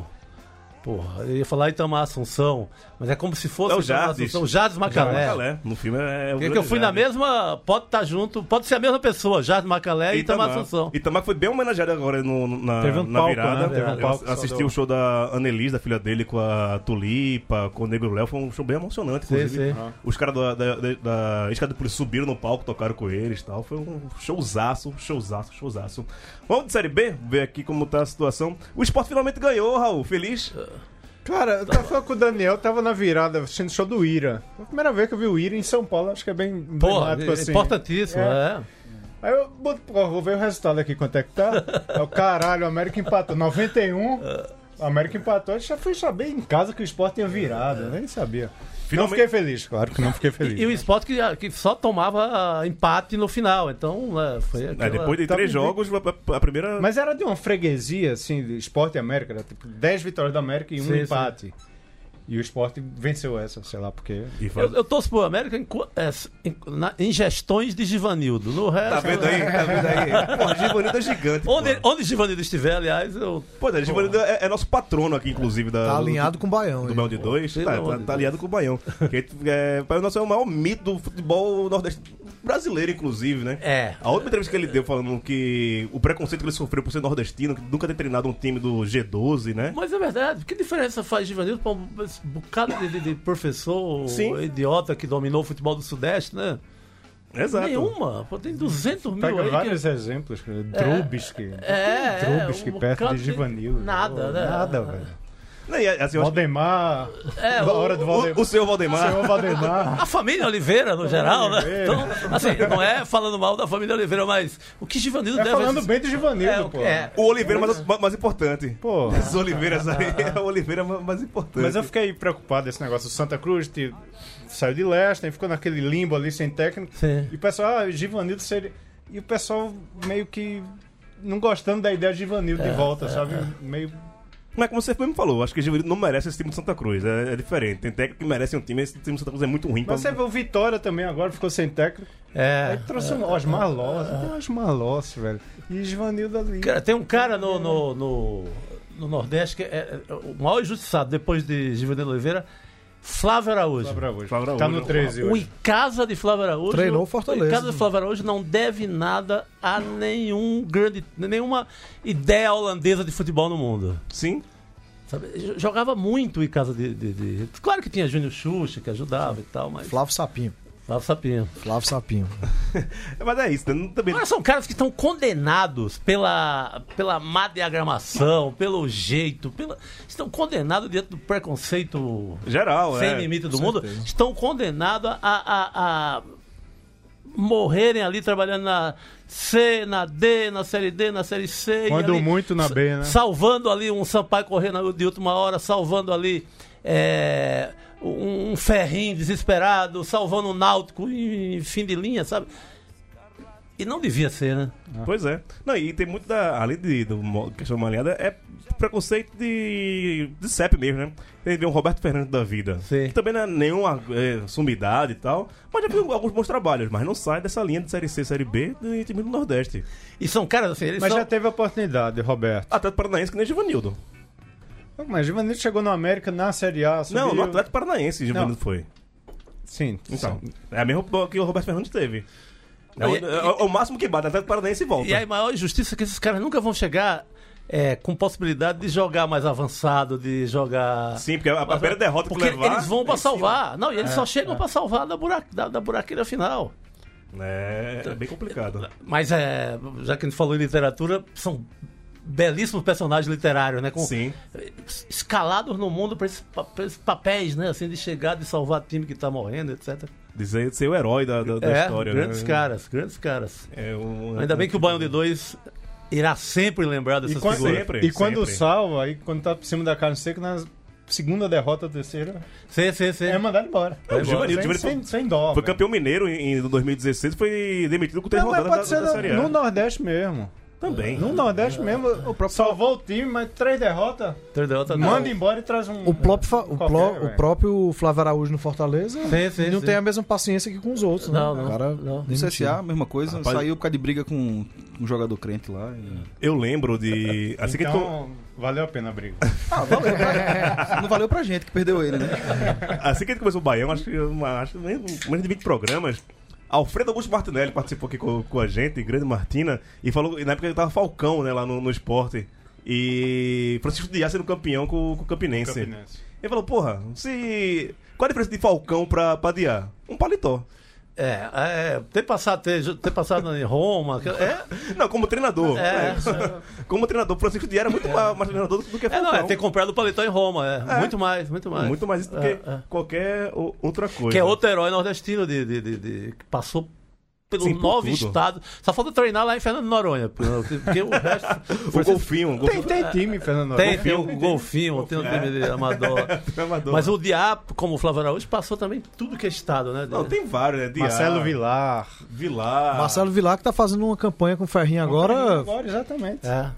porra, eu ia falar Itamar Assunção, mas é como se fosse É o Itamar Jardim. Assunção, Jardim Macalé. Macalé. No filme é o Porque eu fui na mesma. Pode estar junto, pode ser a mesma pessoa, Jardim Macalé e Itamar Assunção. Itamar foi bem homenageado agora no, na, Teve um na palco, virada. né? Teve um palco assisti do- o show da Annelise, da filha dele, com a Tulipa, com o Negro Léo. Foi um show bem emocionante, Sim, inclusive. sim. Os caras da, da, da, da Escada de Polícia subiram no palco, tocaram com eles e tal. Foi um showzaço, showzaço, showzaço. Vamos de Série B, ver aqui como tá a situação. O esporte finalmente ganhou, Raul. Feliz? Cara, eu tava falando com o Daniel, tava na virada assistindo o show do Ira. Foi a primeira vez que eu vi o Ira em São Paulo, acho que é bem emblemático assim. importantíssimo, É. é. Aí eu boto, pô, vou ver o resultado aqui, quanto é que tá. É o caralho, o América empatou. 91, o América empatou. Eu já fui saber em casa que o Sport tinha virado, eu nem sabia. Não Finalmente- fiquei feliz, claro que não fiquei feliz. E, e o esporte que, que só tomava empate no final, então né, foi É, aquela... depois de Tá três jogos, a, a primeira. Mas era de uma freguesia, assim, de Sport e América, era tipo 10 vitórias da América e um Sim, sim. E o Sport venceu essa, sei lá porque. Eu, eu torço pro América em, é, em, na- em gestões de Givanildo. No resto. Tá vendo aí? Tá vendo aí? Pô, Givanildo é gigante. Onde, pô. onde Givanildo estiver, aliás, eu. Pô, né, Givanildo é, é nosso patrono aqui, inclusive. Da, Tá do- alinhado com o Baião. do? Mel de Dois. Tá, tá, tá aliado com o Baião. Que, é, para nós é o maior mito do futebol nordestino. Brasileiro, inclusive, né? É. A última entrevista que ele deu falando que o preconceito que ele sofreu por ser nordestino, que nunca ter treinado um time do G12, né? Mas é verdade. Que diferença faz Givanildo pra um bocado de, de- de professor Sim. idiota que dominou o futebol do Sudeste, né? Exato. Nenhuma. Pô, tem 200 mil Pega aí. vários que... exemplos. Drubisky. É, Drubisky um perto de Givanildo. Nada, Pô, né? Nada, velho. Não, e, assim, Valdemar. É, a o- hora do Valdemar. o, o seu Valdemar. Senhor Valdemar. A família Oliveira, no geral, né? Oliveira. Então, assim, não é falando mal da família Oliveira, mas o que Givanildo É deve... falando bem do Givanildo, é, o- pô. é. O Oliveira mais, mais, mais importante. Pô. Os Oliveiras aí é o Oliveira mais importante. Mas eu fiquei preocupado desse negócio. O Santa Cruz te- saiu de leste, ficou naquele limbo ali sem técnico. Sim. E o pessoal, ah, o Givanildo seria. E o pessoal meio que não gostando da ideia de Givanildo de volta, sabe? Meio. Mas como você mesmo falou, acho que o Givanildo não merece esse time do Santa Cruz. É, é diferente. Tem técnico que merece um time, esse time do Santa Cruz é muito ruim. Mas pra- você vê o Vitória também agora, ficou sem técnico. É. Aí trouxe o Osmar Loss. Tem o Osmar Loss, velho. E Givanildo ali. Cara, tem um cara no, no, no, no Nordeste que é, é o maior injustiçado depois de Givanildo Oliveira, Flávio Araújo. Flávio Araújo. Flávio Tá Araújo. no 13 O hoje. Icasa de Flávio Araújo. Treinou o Fortaleza. O Icasa de Flávio Araújo não deve nada a nenhum grande. nenhuma ideia holandesa de futebol no mundo. Sim. Sabe? Jogava muito o Icasa de, de, de- Claro que tinha Júnior Xuxa que ajudava e tal, mas. Flávio Sapinho. Flávio Sapinho. Flávio Sapinho. [LAUGHS] Mas é isso, né? Não- também. Mas são caras que estão condenados pela, pela má diagramação, pelo jeito, pela, estão condenados diante do preconceito Geral, sem é. limite do com mundo, certeza. estão condenados a, a- a morrerem ali trabalhando na C, na D, na Série D, na Série C. Quando ali muito na B, né? Salvando ali um Sampaio correndo de última hora, salvando ali é, um, ferrinho desesperado, salvando um náutico em, fim de linha, sabe? E não devia ser, né? Pois é. Não, e tem muito da. Além de, do questão malhada, é preconceito de, de CEP mesmo, né? Tem um Roberto Fernandes da vida. Sim. Que também não é nenhuma é, sumidade e tal. Mas já viu alguns bons trabalhos, mas não sai dessa linha de Série C, Série B do time do Nordeste. E são caras assim, eles Mas são... já teve a oportunidade, Roberto. Atlético Paranaense que nem Givanildo. Mas Givanildo chegou no América na Série A. Não, subiu- no Atlético Paranaense Givanildo foi. Sim, Então, sim. é a mesma que o Roberto Fernandes teve. É, Não, o, e- é o- é o máximo que bate, Atlético Paranaense e volta. E a maior injustiça é que esses caras nunca vão chegar é, com possibilidade de jogar mais avançado, de jogar... Sim, porque a, primeira derrota que Porque levar... eles vão pra é cima. salvar. Não, e eles só chegam pra salvar da, buraca, da, da buraqueira final. É, é bem complicado. Mas é, já que a gente falou em literatura, são belíssimos personagens literários, né? Com, Sim. escalados no mundo para esses, esses papéis, né? Assim, de chegar, de salvar time que tá morrendo, etc. Dizer ser o herói da, da, da é, história, grandes né? caras, grandes caras. É um- Ainda bem que o Baião de Dois irá sempre lembrar E dessas quando, figuras. Sempre, e quando sempre. salva, aí quando tá por cima da carne seca, nós segunda derrota, terceira, Sim, sim, sim. é mandado embora. É, o Givanildo, sem, sem, sem dó. Foi velho. campeão mineiro em, em 2016 foi demitido com três Não, rodadas pode da, ser da no, Série A. no Nordeste mesmo. Também. No Nordeste mesmo, o próprio salvou o time, mas três derrotas, Três derrotas, não. manda embora e traz um. O, próprio fa- o, qualquer, o próprio Flávio Araújo no Fortaleza Sim, sim, não sim. tem a mesma paciência que com os outros, né? Não, não, O cara não. No. CSA, mesma coisa. Rapaz- Saiu por causa de briga com um jogador crente lá. e- Eu lembro de. Assim que tu- Então, valeu a pena a briga. Ah, valeu. pra- Não valeu pra gente que perdeu ele, né? Assim que a gente começou o Baião, acho que acho menos de 20 programas. Alfredo Augusto Martinelli participou aqui com, com a gente, grande Martina, e falou, e na época ele tava Falcão, né, lá no, no esporte. E Francisco Dias sendo campeão com, com o Campinense. Campinense. Ele falou, porra, se. Qual a diferença de Falcão pra, pra Diá? Um paletó. É, é, ter passado, ter, ter passado em Roma, é, Não, como treinador. É. [LAUGHS] Como treinador, Francisco Diá era muito mais, mais treinador do que é, Falcão. não, é ter comprado o paletó em Roma, é, muito mais, muito mais. Muito mais isso do que É, é. qualquer outra coisa. Que é outro herói nordestino de, de, de- de- que passou pelo Sim, nove tudo. estados. Só falta treinar lá em Fernando Noronha, porque, porque o resto. [LAUGHS] O golfinho. o Tem, golfinho tem time, Fernando. Tem, Noronha. tem o Golfinho, tem o time de Amador. [LAUGHS] amador. Mas o Diá, como o Flávio Araújo, passou também tudo que é estado, né? Não, tem vários, né? Diá, Marcelo Vilar. Vilar. Marcelo Vilar que tá fazendo uma campanha com o Ferrinho agora, Agora, exatamente. É.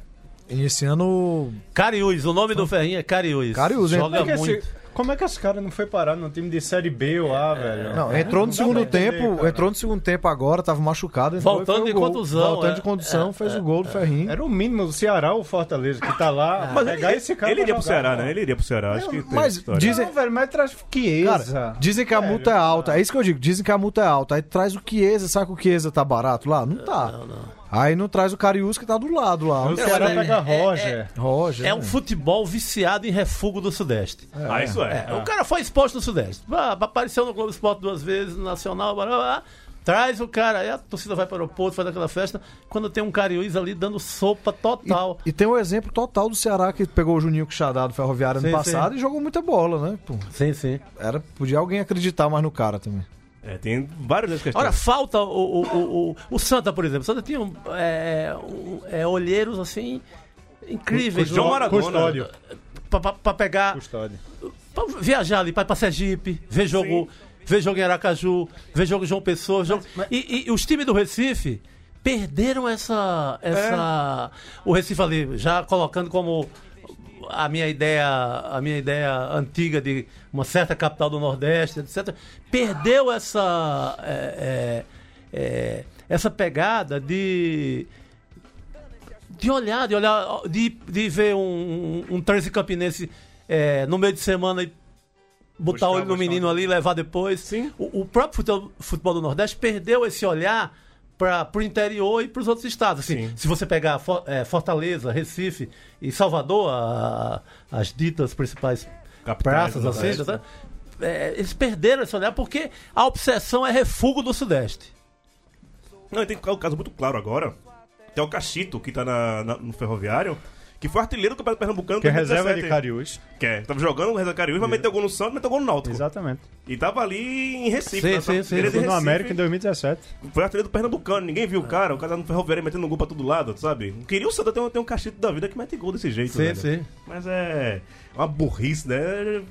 iniciando. Cariús, o nome do Ferrinho é Cariús. Cariús, hein? Joga é, que muito. esse, como é que esse cara não foi parar no time de Série B lá, velho? Não, entrou no segundo entender, tempo, cara. entrou no segundo tempo agora, tava machucado, entrou Voltando de gol. contusão, Voltando é. de condução, fez o gol do Ferrinho. Era o mínimo do Ceará, o Fortaleza, que tá lá. Mas pegar ele, esse cara ele iria pro jogar, Ceará, não. né? Ele iria pro Ceará, acho que tem mas história. dizem- Não, velho, mas traz Cara, Chiesa. dizem que a multa é alta. É isso que eu digo. Dizem que a multa é alta. Aí traz o Chiesa. Sabe que o Chiesa tá barato lá? Não tá. Aí não traz o Cariús que tá do lado lá. O Ceará é- pega é- Roger. Roger. É um futebol viciado em refúgio do Sudeste. Ah, isso é. É, O cara foi exposto no Sudeste. Ah, Apareceu no Globo Esporte duas vezes, no Nacional, blá, blá, blá. traz o cara, aí a torcida vai para o aeroporto, faz aquela festa, quando tem um Cariús ali dando sopa total. E tem o exemplo total do Ceará que pegou o Juninho Quixadá do Ferroviário ano Sim, passado e jogou muita bola, né? Pô, Sim, sim. era, podia alguém acreditar mais no cara também. É, tem várias questões. Ora, falta o, o, o, o, o Santa, por exemplo. O Santa tinha um, é, um, é, olheiros assim incríveis. João Maradona. Custódio. pra pegar, Custódio. pra viajar ali, pra Sergipe, ver jogo, ver jogo em Aracaju, ver jogo em João Pessoa. jogo- E, e os times do Recife perderam essa. essa O Recife ali, já colocando como a minha ideia a minha ideia antiga de uma certa capital do Nordeste, etc. Perdeu essa. é, é, é, essa pegada de de olhar, de olhar, de, de ver um, um, um campinense é, no meio de semana e botar Buscar, olho no menino ali e levar depois. Sim. O, o próprio futebol, futebol do Nordeste perdeu esse olhar para o interior e para os outros estados. Assim, Sim. se você pegar For- é, Fortaleza, Recife e Salvador, a- as ditas principais Capitais praças, assim, tá? É, eles perderam esse olhar porque a obsessão é refúgio do Sudeste. Não, tem um caso muito claro agora. Tem o Cachito, que tá na- no Ferroviário, que foi artilheiro do Campeonato Pernambucano. Que é 2017. reserva de Cariús. Que é, tava jogando no Reserva Cariús, mas meteu gol no Santos, meteu gol no Náutico. Exatamente. E tava ali em Recife. Sim, na- sim, sim. no. América em 2017. Foi artilheiro do Pernambucano, ninguém viu o cara. O cara tá no Ferroviário metendo gol pra todo lado, sabe? Queria o Santa ter um, ter um Cachito da vida que mete gol desse jeito, Sim, velho. sim. Mas é uma burrice, né?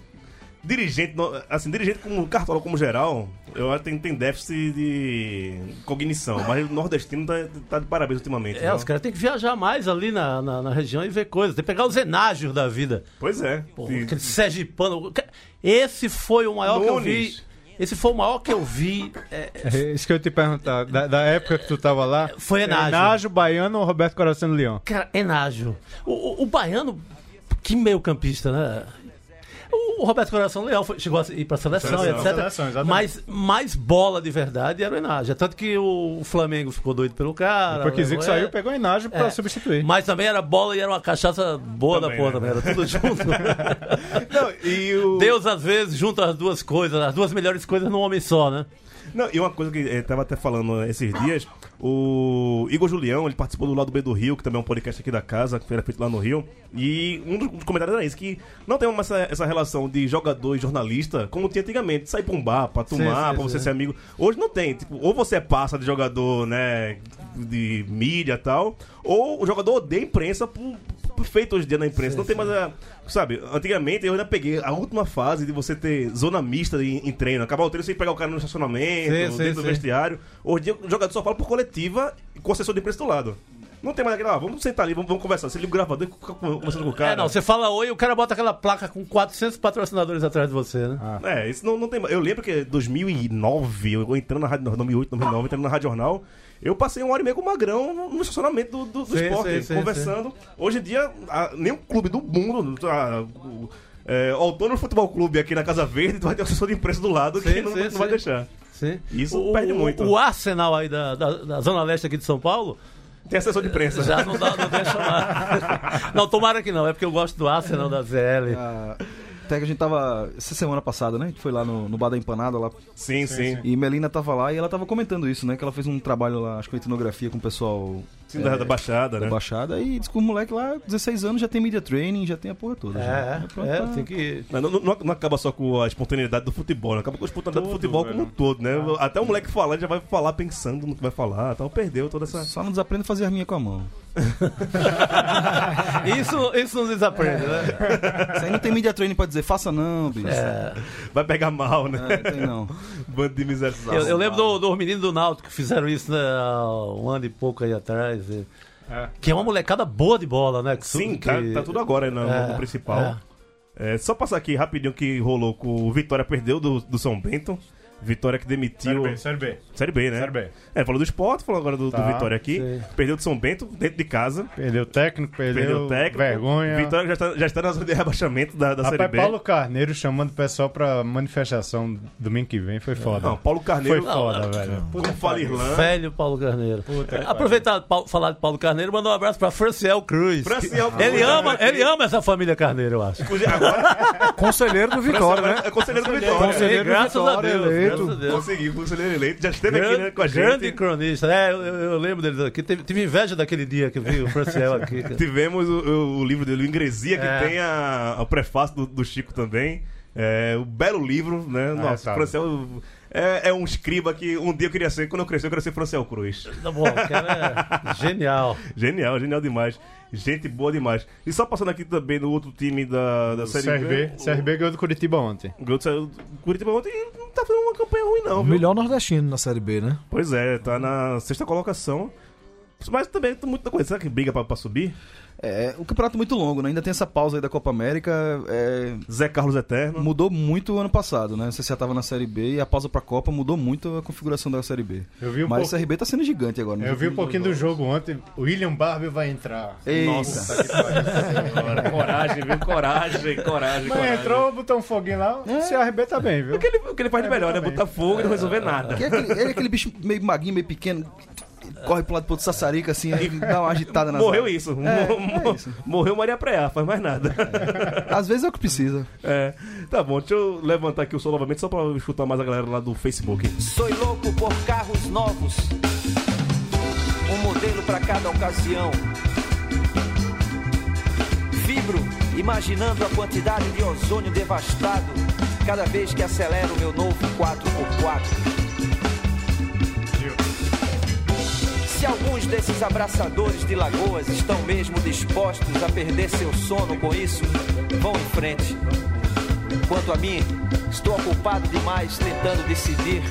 Dirigente, assim, dirigente como Cartola como geral, eu acho que tem, tem déficit de cognição, mas o nordestino tá, tá de parabéns ultimamente. É, viu? os caras têm que viajar mais ali na, na, na região e ver coisas. Tem que pegar os enágios da vida. Pois é. Pô, E- aquele sergipano. Esse foi o maior que eu vi. Nunes. Esse foi o maior que eu vi. é, É Isso que eu te perguntar. Da, da época que tu tava lá. Foi Enágio. Enágio, Baiano ou Roberto Coração do Leão? Cara, Enágio. O, o, o baiano, que meio campista, né? O, o Roberto Coração Leão foi- chegou a ir pra seleção, Seleção. etc. Seleção, exatamente. mas mais bola de verdade era o Enágio. É Tanto que o Flamengo ficou doido pelo cara. Depois que Zico levou- saiu, pegou Enágio pra É. substituir. Mas também era bola e era uma cachaça boa Também, da porra, né? também. Era tudo [LAUGHS] junto. Não, o... Deus, às vezes, junta as duas coisas, as duas melhores coisas num homem só, né? Não, e uma coisa que eu tava até falando esses dias, o Igor Julião, ele participou do Lado B do Rio, que também é um podcast aqui da casa, que era feito lá no Rio, e um dos, comentários era isso, que não tem mais essa, essa relação de jogador e jornalista como tinha antigamente, sair pra um bar, pra tomar, sim, pra você sim. ser amigo. Hoje não tem, tipo, ou você passa de jogador, né, de mídia e tal, ou o jogador odeia imprensa por, feito hoje em dia na imprensa. não tem mais a. Sabe, antigamente eu ainda peguei a última fase de você ter zona mista em, em treino. Acabar o treino sem pegar o cara no estacionamento, Sim, sim, dentro do sim. vestiário. Hoje em dia o jogador só fala por coletiva e com assessor de imprensa do lado. Não tem mais aquele, ah, vamos sentar ali, vamos, vamos conversar. Você liga o gravador e fica conversando com o cara. É, não, você fala oi e o cara bota aquela placa com 400 patrocinadores atrás de você, né? É, isso não, não tem mais. Eu lembro que em 2009, eu entrando na rádio, 2008, 2009, entrando na Rádio Jornal, eu passei uma hora e meia com o Magrão no, estacionamento do, do, do Sim, esporte, sim, sim, conversando. Hoje em dia, a- nenhum clube do mundo, a, o, é, o Autônomo Futebol Clube aqui na Casa Verde, tu vai ter um assessor de imprensa do lado que Sim, não, sim, não vai sim. deixar. Sim. Isso o, perde o- muito. O Arsenal aí da, da, da Zona Leste aqui de São Paulo Tem assessor de imprensa. já não, dá, não deixa mais. [LAUGHS] Não, tomara que não, é porque eu gosto do Arsenal da ZL. Ah, até que a gente tava. Essa semana passada, né? A gente foi lá no, no Bar da Empanada lá. Sim, sim. E Melina tava lá e ela tava comentando isso, né? Que ela fez um trabalho lá, acho que com etnografia com o pessoal Sim, da, da Baixada, da né? Baixada. E diz que o moleque lá, 16 anos, já tem media training, já tem a porra toda. já. É, pronto é, pra- tem que. Não, não- não- não acaba só com a espontaneidade do futebol, né? acaba com a espontaneidade do futebol como um todo, né? Até o moleque falando já vai falar pensando no que vai falar, então perdeu toda essa. Só não desaprende a fazer a minha com a mão. [LAUGHS] Isso, isso não desaprende, né? Isso aí não tem media training pra dizer, faça não, bicho. É. Vai pegar mal, né? É, tem não. Bando de miséria. Eu, eu lembro do- dos meninos do Náutico que fizeram isso né, há um ano e pouco aí atrás. É. Que é uma molecada boa de bola, né? Que, Sim, que- tá, tá tudo agora aí no, É, no principal. É, só passar aqui rapidinho que rolou com o Vitória perdeu do, do São Bento. Vitória que Série demitiu. B, Série B. Série B, né? Série B. É, falou do esporte, falou agora do, do Tá, Vitória aqui. sim. Perdeu do São Bento, dentro de casa. Perdeu o técnico, perdeu, Perdeu o técnico. vergonha. Vitória já está, já está na zona de rebaixamento da, da Série B. Paulo Carneiro chamando o pessoal pra manifestação domingo que vem foi foda. Não, Paulo Carneiro. Foi foda, não, velho. Puta fala que pariu. Irlã. Velho Paulo Carneiro. Puta que Aproveitar Paulo- falar de Paulo Carneiro, mandar um abraço pra Franciel Cruz. Franciel Cruz, ele, ama, né? ele ama essa família Carneiro, eu acho. Inclusive, Agora, Conselheiro do Vitória, né? é conselheiro do Vitória. Conselheiro do graças a Vitória, Deus, eleito. a Deus. Conseguiu, conselheiro eleito. Já esteve aqui Grande, né, com a grande gente. cronista. É, eu, eu- lembro dele aqui. Tive, tive inveja daquele dia que vi o Franciel aqui. [LAUGHS] Tivemos o, o- livro dele, o Ingresia, que É. tem a, o prefácio do, do Chico também. É, o belo livro, né? Nossa, sabe. Franciel é, é um escriba que um dia eu queria ser. Quando eu crescer, eu queria ser Franciel Cruz. Tá bom, cara é [LAUGHS] genial. Genial, genial demais. Gente boa demais. E só passando aqui também no outro time da, da Série CRB. CRB ganhou do Curitiba ontem. Saiu do Curitiba ontem e não tá fazendo uma campanha ruim, não, viu? melhor nordestino na Série B, né? Pois é, tá na sexta colocação. Mas também tem muita coisa. Será que briga pra, pra subir? É, o campeonato é muito longo, né? Ainda tem essa pausa aí da Copa América. é, Zé Carlos Eterno. mudou muito o ano passado, né? Você já tava na Série B e a pausa pra Copa mudou muito a configuração da Série B. Eu vi um Mas pouco- o CRB tá sendo gigante agora. nos Eu vi um pouquinho do jogo ontem. O William Barbie vai entrar. Eita. Nossa, Agora, coragem, viu? Coragem, coragem, Mas coragem. entrou, botou um foguinho lá. O CRB tá bem, viu? O que ele, o que ele faz de melhor, né? Botar fogo e não resolver nada. Que é aquele, ele é aquele bicho meio maguinho, meio pequeno, corre pro lado outro sassarica, assim, aí dá uma agitada na Morreu isso. É, Mo- é isso. Morreu Maria Preá, faz mais nada. Às vezes é o que precisa. É. Tá bom, deixa eu levantar aqui o som novamente só pra escutar mais a galera lá do Facebook. Sou louco por carros novos, um modelo para cada ocasião. Vibro imaginando a quantidade de ozônio devastado cada vez que acelero meu novo 4x4. Se alguns desses abraçadores de lagoas estão mesmo dispostos a perder seu sono com isso, vão em frente. Quanto a mim, estou ocupado demais tentando decidir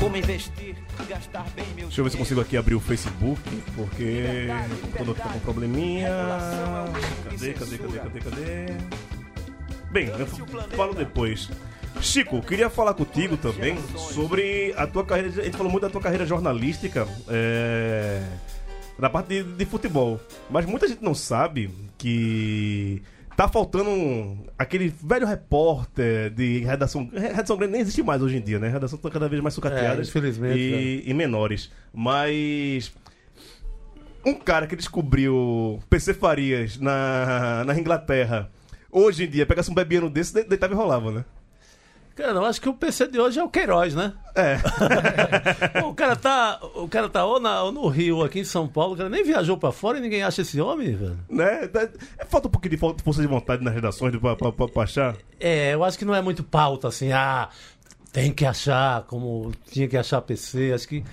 como investir e gastar bem meus Deixa eu ver se eu consigo aqui abrir o Facebook, porque o computador tá com probleminha. Cadê, cadê, cadê, cadê, cadê? Bem, eu falo depois. Chico, queria falar contigo também sobre a tua carreira. A gente falou muito da tua carreira jornalística é, na parte de, de futebol. Mas muita gente não sabe que tá faltando aquele velho repórter de redação. Redação grande nem existe mais hoje em dia, né? Redação tá cada vez mais sucateada É, infelizmente, e, e menores. Mas um cara que descobriu PC Farias na, na Inglaterra, hoje em dia, pegasse um bebiano desse, de- deitava e rolava, né? Cara, eu acho que o PC de hoje é o Queiroz, né? É. [LAUGHS] O cara tá, o cara tá ou, na- ou no Rio, ou aqui em São Paulo, o cara nem viajou pra fora e ninguém acha esse homem, velho. né? Tá- é, Falta um pouquinho de força de vontade nas redações pra, pra, pra, pra achar. É, eu acho que não é muito pauta, assim, ah, tem que achar, como tinha que achar PC, acho que.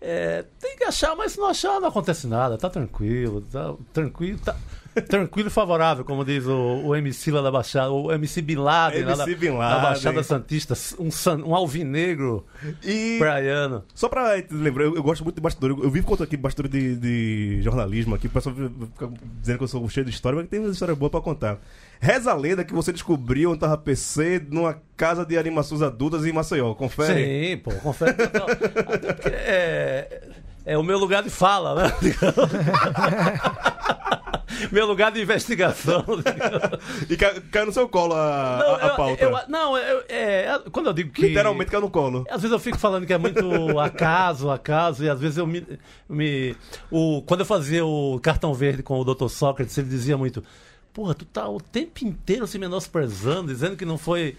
é, tem que achar, mas se não achar, não acontece nada, tá tranquilo, tá tranquilo, tá. Tranquilo e favorável, como diz o, o MC lá da Baixada, o MC Bin Laden, lá da, MC Bin da Laden. Baixada Santista, um, san- um alvinegro E praiano. só pra lembrar, eu, eu gosto muito de bastidor. Eu, eu vivo contando aqui bastidor de, de jornalismo aqui. O pessoal fica dizendo que eu sou cheio de história, mas tem umas histórias boas pra contar. Reza a lenda que você descobriu onde tava PC numa casa de animações adultas em Maceió. Confere. Sim, pô, confere. é, é o meu lugar de fala, né? [LAUGHS] [LAUGHS] meu lugar de investigação. E ca- caiu no seu colo a, Não, a- a pauta. eu- não, eu- é, quando eu digo que. Literalmente caiu no colo. Às vezes eu fico falando que é muito [LAUGHS] acaso, acaso, e às vezes eu me. me- o, quando eu fazia o cartão verde com o Dr. Sócrates, ele dizia muito: Porra, tu tá o tempo inteiro se menosprezando, dizendo que não foi.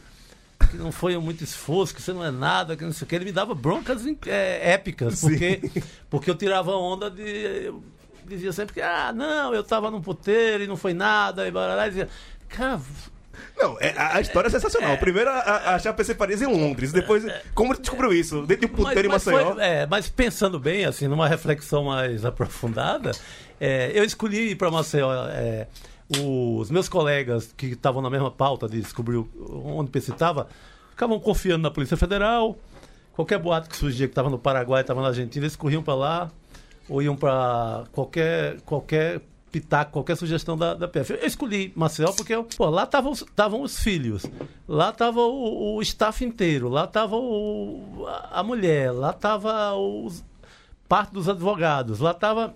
Que não foi muito esforço, que você não é nada, que não sei o que. Ele me dava broncas é, épicas, porque, porque eu tirava onda de. Dizia sempre que, ah, não, eu tava num puteiro e não foi nada, e blá, e dizia, cara, Não, é- a, história é sensacional. Primeiro, a, a PC Paris em Londres. Depois, como você descobriu isso? Dentro de um puteiro em Maceió. foi- é, mas pensando bem, assim, numa reflexão mais aprofundada, é, eu escolhi ir para Maceió. é, os meus colegas que estavam na mesma pauta de descobrir onde o PC estava, ficavam confiando na Polícia Federal. Qualquer boato que surgia que estava no Paraguai, estava na Argentina, eles corriam para lá ou iam para qualquer, qualquer pitaco, qualquer sugestão da, da PF. Eu escolhi Maceió porque pô, lá estavam os- filhos, lá estava o, o staff inteiro, lá estava a, mulher, lá estava parte dos advogados, lá estava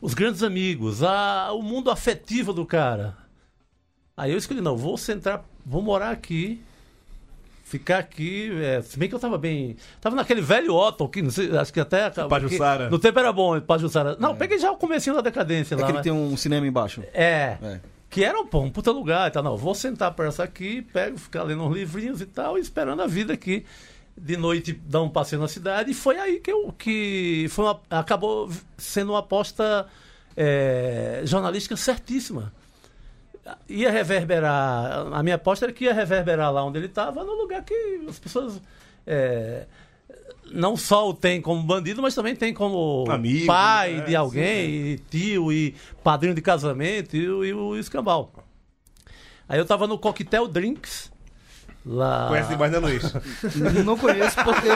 os grandes amigos, a, o mundo afetivo do cara. Aí eu escolhi, não, vou centrar, vou morar aqui, ficar aqui, é, se bem que eu tava bem, tava naquele velho Otto, que não sei, acho que até... Pajuçara. que No tempo era bom, Pajussara. Não, peguei já o comecinho da decadência É lá, que ele né? tem um cinema embaixo. É. É. Que era um, pô, um puta lugar e tal. Não, vou sentar para essa aqui, pego, ficar lendo uns livrinhos e tal, e esperando a vida aqui. De noite dar um passeio na cidade. E foi aí que eu que foi uma- acabou sendo uma aposta é, jornalística certíssima. Ia reverberar. A minha aposta era que ia reverberar lá onde ele estava, no lugar que as pessoas. é, não só o tem como bandido, mas também tem como Amigo, pai né? de alguém, e tio e padrinho de casamento e, o- e o escambau. Aí eu tava no Coquetel Drinks. Lá. Conhece demais, né, Luiz? Não conheço porque.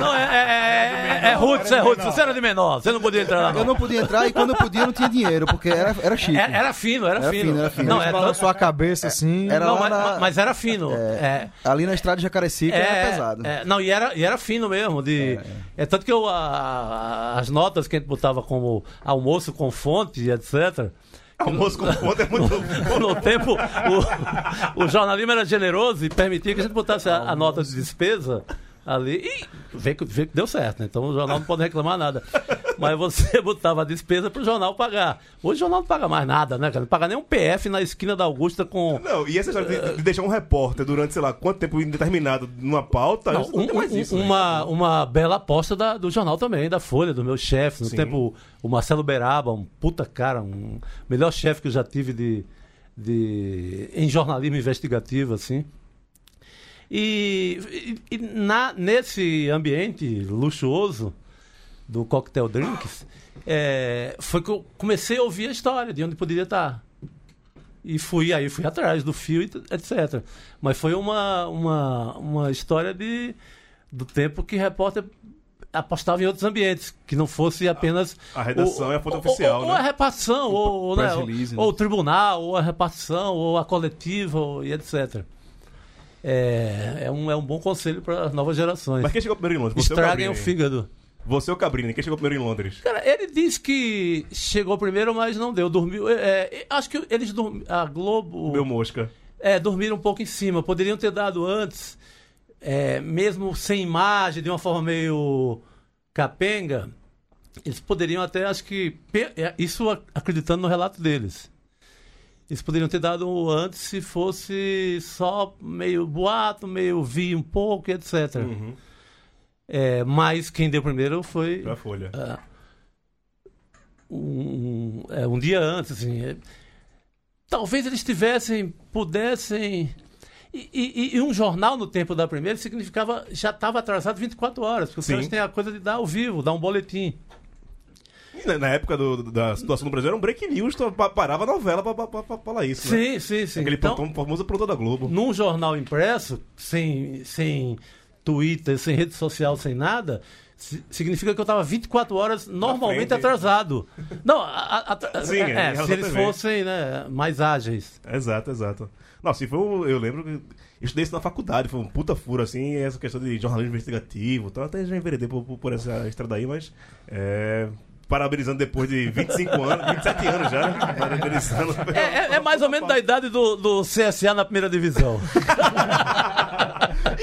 Não, é, é, é, é Roots, é Roots. Você era de menor, você não podia entrar lá. Eu Não. não podia entrar e quando eu podia eu não tinha dinheiro, porque era, era chique. Era, era fino, era, Era fino. fino, era fino. Não, Eles é, Balançou a cabeça assim. Era não, mas, na- mas era fino. É. Ali na estrada de Jacarecica era pesado. é, não, e era, e era fino mesmo. De, é, tanto que eu, a- a- as notas que a gente botava como almoço com fonte, etc. Almoço com ponta é muito. No tempo, o, o jornalismo era generoso e permitia que a gente botasse a, a nota de despesa ali e vê que, vê que deu certo. né? Então o jornal não pode reclamar nada. [LAUGHS] Mas você botava a despesa para o jornal pagar. Hoje o jornal não paga mais nada, né, cara? Não paga nem um PF na esquina da Augusta com. Não, e essa história de, de deixar um repórter durante, sei lá, quanto tempo indeterminado numa pauta, Não, não um- tem mais um- isso. né? uma, uma bela aposta da- do jornal também, da Folha, do meu chefe. No Sim. tempo, o Marcelo Beraba, um puta cara, um melhor chefe que eu já tive de, de, em jornalismo investigativo, assim. E, e- e na, nesse ambiente luxuoso do Cocktail Drinks, é, foi que eu comecei a ouvir a história de onde poderia estar. E fui aí, fui atrás do fio, e etc. Mas foi uma, uma, uma história de, do tempo que repórter apostava em outros ambientes, que não fosse apenas. A redação o- é a fonte ou- oficial, ou, né? Ou a repartição, ou, ou, né, release, ou né? o tribunal, ou a repartição, ou a coletiva, ou, e etc. É, é, um, é um bom conselho para as novas gerações. Mas quem chegou primeiro em Londres? Você Estraguem o Cabrini? fígado. Você ou Cabrini? Quem chegou primeiro em Londres? Cara, ele disse que chegou primeiro, mas não deu. Dormiu. é, é, acho que eles dorm... A Globo. Meu mosca. É, dormiram um pouco em cima. Poderiam ter dado antes, é, mesmo sem imagem, de uma forma meio capenga. Eles poderiam até, acho que. é, Isso acreditando no relato deles. Eles poderiam ter dado antes se fosse só meio boato, meio vi um pouco, etc. Uhum. É, mas quem deu primeiro foi Da Folha. um, é, um dia antes, assim. é. talvez eles tivessem, pudessem. E, e- e um jornal no tempo da primeira significava já estava atrasado 24 horas, porque Sim. caras têm a coisa de dar ao vivo, dar um boletim. Na, época do- da situação do Brasil era um break news, parava a novela pra, pra- pra- falar isso, né? Sim, sim, sim. Aquele Então, famoso plantão da Globo. num jornal impresso, sem, sem Twitter, sem rede social, sem nada, si- significa que eu estava 24 horas normalmente atrasado. Não, a- a- [LAUGHS] Sim, é, é, se eles fossem né, mais ágeis. Exato, exato. Nossa, e foi eu lembro que eu estudei isso na faculdade, foi um puta furo, assim, essa questão de jornalismo investigativo. Então até já enveredei por, por, por essa estrada aí, mas. É, parabenizando depois de 25 anos, 27 anos já, né? Parabenizando. É, é- é mais ou menos da idade do, do CSA na primeira divisão.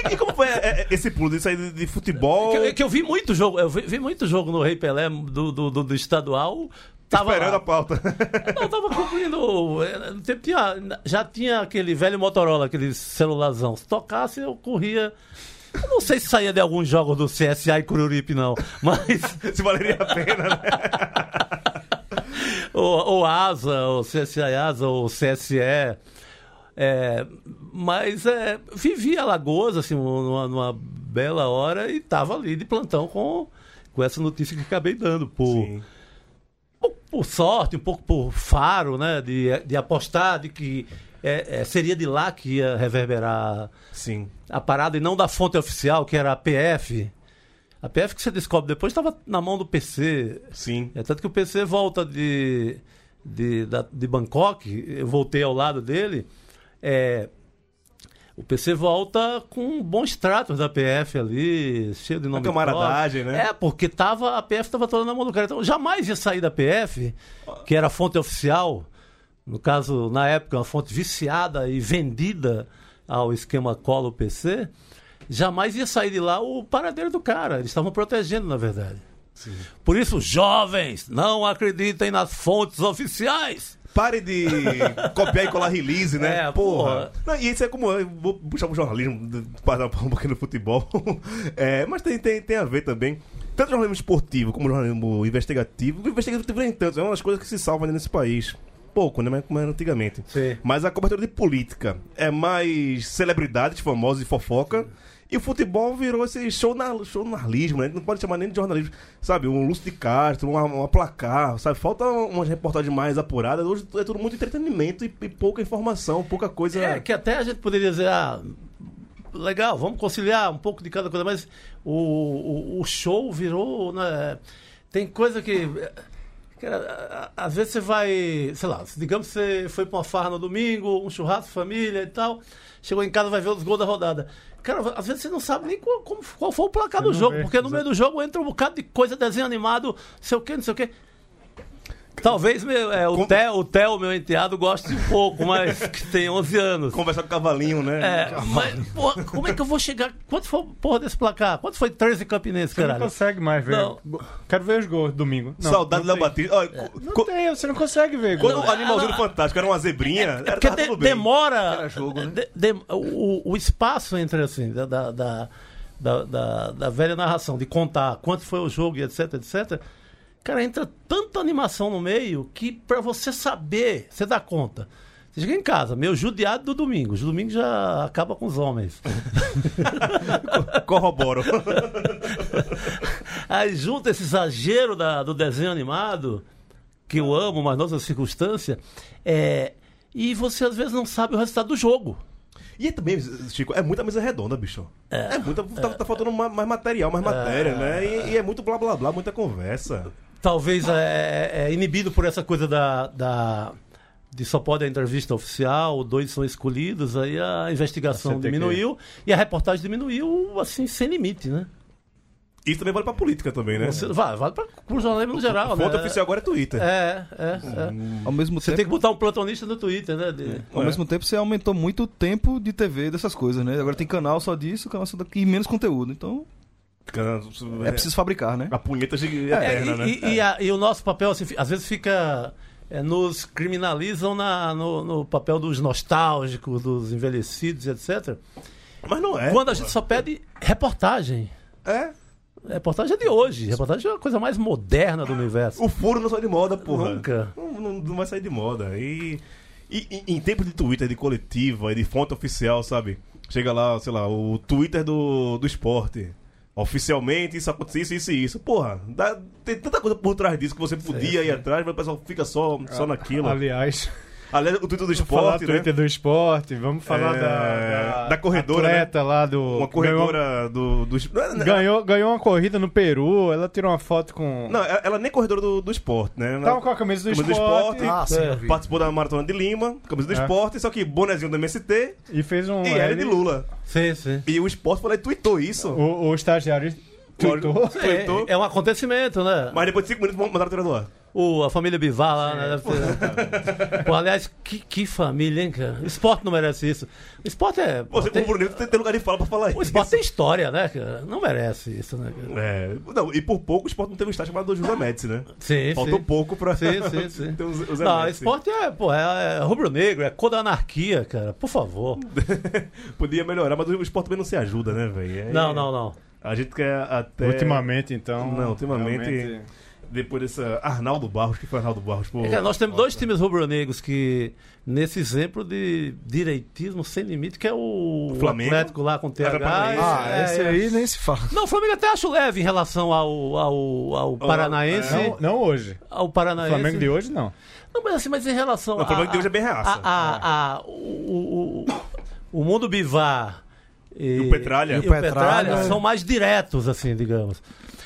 E, e como foi é, é, esse pulo de sair de, de futebol? que, eu- que eu vi muito jogo, eu vi, vi muito jogo no Rei Pelé do, do, do- do estadual. Tava esperando a pauta. [LAUGHS] Não, eu tava cumprindo. tinha- já tinha aquele velho Motorola, aquele celularzão. Se tocasse, eu corria. Eu não sei se saía de alguns jogos do CSA e Cururipe, não. [LAUGHS] Mas. Se valeria a pena, né? [LAUGHS] ou, ou ASA, ou CSA e ASA, ou CSE. É, mas é, vivi Alagoas, assim, numa, numa bela hora e tava ali de plantão com, com essa notícia que acabei dando. Por, pouco por sorte, um pouco por faro, né? De, de apostar de que é, é, seria de lá que ia reverberar Sim. a parada e não da fonte oficial, que era a PF. A PF que você descobre depois estava na mão do PC. Sim. É tanto que o PC volta de, de, da- de Bangkok, eu voltei ao lado dele. É, o PC volta com bons tratos da PF ali, cheio de nome camaradagem, próprio. né? É, porque tava, a PF estava toda na mão do cara. Então jamais ia sair da PF, que era a fonte oficial, no caso, na época, uma fonte viciada e vendida ao esquema Colo PC, jamais ia sair de lá o paradeiro do cara. Eles estavam protegendo, na verdade. Por isso, jovens, não acreditem nas fontes oficiais. Pare de [LAUGHS] copiar e colar release, né? É, porra. porra. Não, e isso é como. Eu vou puxar pro jornalismo, passar um pouquinho no futebol. [LAUGHS] É, mas tem, tem, tem a ver também. Tanto jornalismo esportivo como jornalismo investigativo. O investigativo nem tanto, é uma das coisas que se salva nesse país. Pouco, né? Mas como era antigamente. Sim. Mas a cobertura de política é mais celebridades famosas e fofoca. E o futebol virou esse show na, jornalismo, né? Não pode chamar nem de jornalismo. Sabe, um Lúcio de Castro, uma, uma placar, sabe? Falta umas reportagens mais apuradas. Hoje é tudo muito entretenimento e, e pouca informação, pouca coisa. É, que até a gente poderia dizer, ah, legal, vamos conciliar um pouco de cada coisa, mas o, o, o show virou. Né, tem coisa que. Cara, às vezes você vai, sei lá, digamos que você foi pra uma farra no domingo, um churrasco, família e tal, chegou em casa vai ver os gols da rodada. Cara, às vezes você não sabe nem qual, qual foi o placar Você do jogo, vê, porque no meio do jogo entra um bocado de coisa, desenho animado, não sei o que, não sei o que. Talvez meu, é, o, Como- Theo, o Theo, meu enteado, goste um pouco, mas que tem 11 anos. Conversar com o cavalinho, né? É, mas, porra, como é que eu vou chegar? Quanto foi porra desse placar? Quanto foi 13 Campinense, Você não caralho? consegue mais ver. Não. Quero ver os gols domingo. Não, Saudade não da. Batista. Olha, É. Não co- tem, você não consegue ver. Quando o animalzinho do Fantástico era uma zebrinha, era, É porque tava de- tudo bem. demora Era jogo, né? de- de- o, o espaço entre assim da, da, da, da, da- da velha narração de contar quanto foi o jogo e etc etc cara entra tanta animação no meio que pra você saber você dá conta você chega em casa meio judiado do domingo o domingo já acaba com os homens [LAUGHS] Corroboro. Aí junta esse exagero da- do desenho animado, que eu amo, mas noutra circunstância, é, e você às vezes não sabe o resultado do jogo. E é também, Chico, é muita mesa redonda, bicho. É, muita. Tá, tá faltando ma- mais material, mais matéria, né? E, e é muito blá blá blá, muita conversa. Talvez é, é inibido por essa coisa da, da- de só pode a entrevista oficial, dois são escolhidos, aí a investigação que- diminuiu e a reportagem diminuiu assim sem limite, né? Isso também vale pra política também, né? Você, vai, vale para o jornalismo no geral, A fonte né? oficial agora é Twitter. É, é, é. Ao mesmo Você tempo, tem que botar um plantonista no Twitter, né? de- ao É. mesmo tempo você aumentou muito o tempo de TV dessas coisas, né? Agora tem canal só disso, canal só daqui, e menos conteúdo. Então é preciso fabricar, né? A punheta gig- É, eterna, e, né? e- e a- e o nosso papel, assim, às vezes fica. é, nos criminalizam na- no, no papel dos nostálgicos, dos envelhecidos, etc. Mas não é. Quando a gente só pede reportagem. É. Reportagem é de hoje. Reportagem é a coisa mais moderna do universo. O furo não sai de moda, porra. Nunca. Não, não- não vai sair de moda. E, e- em tempo de Twitter, de coletiva de fonte oficial, sabe? Chega lá, sei lá, o Twitter do, do esporte. Oficialmente, isso aconteceu, isso, isso e isso. Porra, dá- tem tanta coisa por trás disso que você podia ir atrás, mas o pessoal fica só, só naquilo. Aliás, Aliás, o Twitter do vamos falar esporte, do né? Twitter do esporte, vamos falar É, da, da corredora, né? atleta lá do. Uma corredora do, do. Não, Ganhou, ganhou uma corrida no Peru, ela tirou uma foto com. Não, ela ela nem é corredora do, do esporte, né? Ela Tava com a camisa do camisa do esporte, esporte. Ah, sim, participou da Maratona de Lima, camisa do É. esporte, só que bonezinho do MST e fez um. e era L. de Lula. Sim, sim. E o esporte foi lá e tweetou isso. O, o estagiário tweetou. Tweetou. É, é um acontecimento, né? Mas depois de 5 minutos mandaram o treinador. O, a família Bivar lá, né? Deve [LAUGHS] ter... Pô, aliás, que, que família, hein, cara? O esporte não merece isso. O esporte é. Você, tem- como bonito, tem, tem lugar de fala pra falar isso. O esporte tem história, né, cara? Não merece isso, né, cara? É, não, e por pouco o esporte não teve um estágio chamado José Médici, né? Sim, Faltou sim. pouco pra Sim, sim, sim. [LAUGHS] ter o Zé Não, Médici. esporte é, pô, é, é rubro-negro, é cor da anarquia, cara. Por favor. [LAUGHS] Podia melhorar, mas o esporte também não se ajuda, né, velho? É- Não, não, não. A gente quer até. Ultimamente, então. Não, ultimamente. realmente- Depois dessa. Arnaldo Barros, que foi Arnaldo Barros? Pô, É, nós temos dois times rubro-negros que, nesse exemplo de direitismo sem limite, que é o, O Flamengo. Atlético lá com o TH. Paranaense. Ah, é, esse é. aí nem se fala. Não, o Flamengo até acho leve em relação ao, ao, ao Paranaense. Não, não hoje. Ao O Paranaense. Flamengo de hoje, não. Não, mas assim, mas em relação Não, o Flamengo de hoje é bem reaça. A, a, a- o, o, o- o mundo bivar e, E o Petralha. e E o Petralha Petralha. são mais diretos, assim, digamos.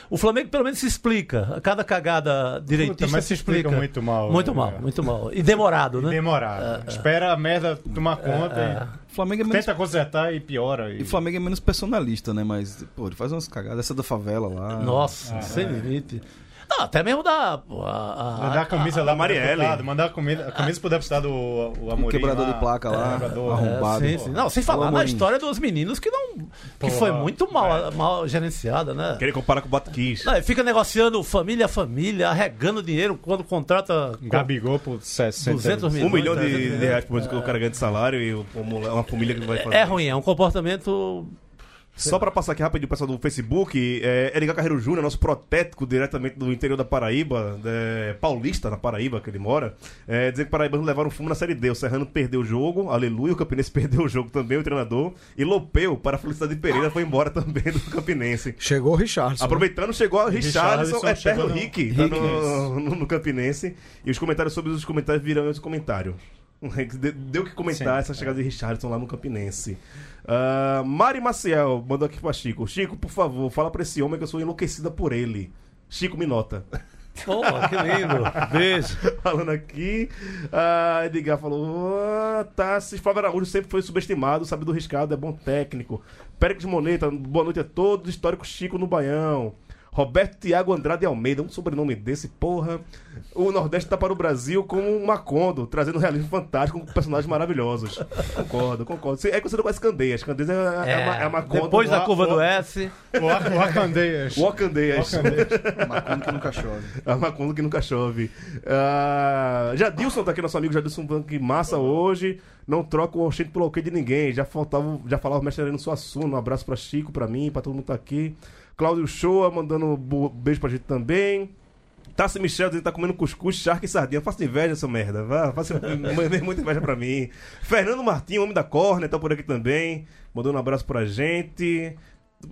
O Flamengo pelo menos se explica. Cada cagada direitista Puta, mas se explica muito mal, Muito né, mal, muito mal. E demorado, né? Demorado. Espera a merda tomar conta é. O Flamengo é e menos, tenta consertar e piora. e o Flamengo é menos personalista, né? Mas, pô, ele faz umas cagadas. Essa da favela lá. Nossa, sem limite. Não, até mesmo da. pô, A, a- Mandar a camisa lá a Marielle. pro deputado, mandar a camisa, a camisa pro deputado o, o Amorim O quebrador lá, de placa lá, quebrador. arrombado. É, sim, sim. Não, sem falar na história dos meninos que não. que Porra. foi muito mal, mal gerenciada, né? Querer comparar com o e fica negociando família a família, arregando dinheiro quando contrata Gabigol por 60 200 Um milhões. milhão de, 300 de reais por mês que o cara ganha de salário e o- uma uma família que vai fazer. É ruim, é um comportamento. Só pra passar aqui rapidinho o pessoal do Facebook, é, Edgar Carreiro Júnior, nosso protético diretamente do interior da Paraíba, é, paulista na Paraíba que ele mora, é, dizer que o levaram fumo na Série D. O Serrano perdeu o jogo, aleluia, o Campinense [LAUGHS] perdeu o jogo também, o treinador, e Lopeu, para a felicidade de Pereira, foi embora também do Campinense. Chegou o Richardson. Aproveitando, chegou o Richarlison, Richarlison eterno chegou no- Rick, tá Rick, no, no, no Campinense. E os comentários sobre os comentários virão esse comentário. Deu o que comentar Sim, essa chegada de Richardson lá no Campinense. Ah, Mari Maciel mandou aqui pra Chico. Chico, por favor, fala pra esse homem que eu sou enlouquecida por ele. Chico me nota. Pô, que lindo. Beijo. [LAUGHS] Falando aqui. Ah, Edgar falou: ah, tá, se Flávio Araújo sempre foi subestimado, sabe do riscado, é bom técnico. Péricles Moneta, boa noite a todos. Histórico Chico no Baião. Roberto Tiago Andrade Almeida, um sobrenome desse, porra. O Nordeste tá para o Brasil como um Macondo, trazendo um realismo fantástico com personagens maravilhosos. Concordo, concordo. É que você não conhece Candeias. Candeias é, é, uma- é Macondo. depois da curva do o- S. O Candeias. Macondo que nunca chove. A Macondo que nunca chove. Ah, Jadilson tá aqui, nosso amigo Jadilson que massa hoje. Não troca o Oxente pelo ok de ninguém. Já faltava, já falava o mestre Arena Suassuna. Um abraço pra Chico, pra mim, pra todo mundo que tá aqui. Cláudio Shoa mandando beijo pra gente também. Tassi Michel dizendo que tá comendo cuscuz, charque e sardinha. Faça inveja essa merda. Vá, faça [LAUGHS] muita inveja pra mim. Fernando Martins, homem da Córnea, tá por aqui também. Mandando um abraço pra gente.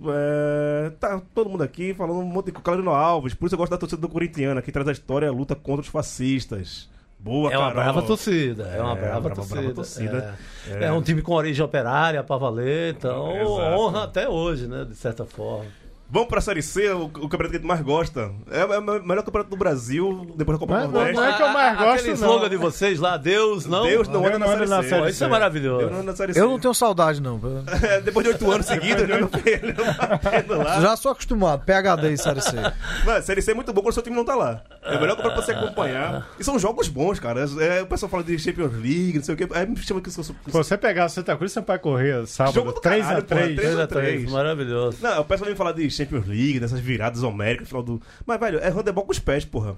É, tá todo mundo aqui falando um monte de Claudino Alves. Por isso eu gosto da torcida do Corintiana, que traz a história e a luta contra os fascistas. Boa, É uma Carol. brava torcida. É uma É, brava, brava, torcida. brava torcida. É. É um time com origem operária pra valer, então honra até hoje, né? De certa forma. Vamos pra Série C, o, o campeonato que a gente mais gosta. É, é o melhor campeonato do Brasil, depois da Copa Mas do Nordeste. não é que eu mais gosto, Aquele não. slogan de vocês lá, Deus não. Deus não anda não na Série C. Isso é maravilhoso. Deus não anda na Série C. Eu não tenho saudade, não. [LAUGHS] É, depois de oito anos seguidos, não [LAUGHS] ele não batendo lá. Já sou acostumado. PHD em Série C. Mano, Série C é muito bom quando o seu time não tá lá. É o melhor campeonato pra você acompanhar. E são jogos bons, cara. É, o pessoal fala de Champions League, não sei o quê. Aí me chama que eu sou. Se você pegar Santa Cruz, você vai correr sábado Jogo do caralho, 3x3. porra, 3 a 3 três. maravilhoso. Não, o pessoal vem falar de Champions League, dessas viradas homéricas, final do. Mas, velho, é handebol com os pés, porra.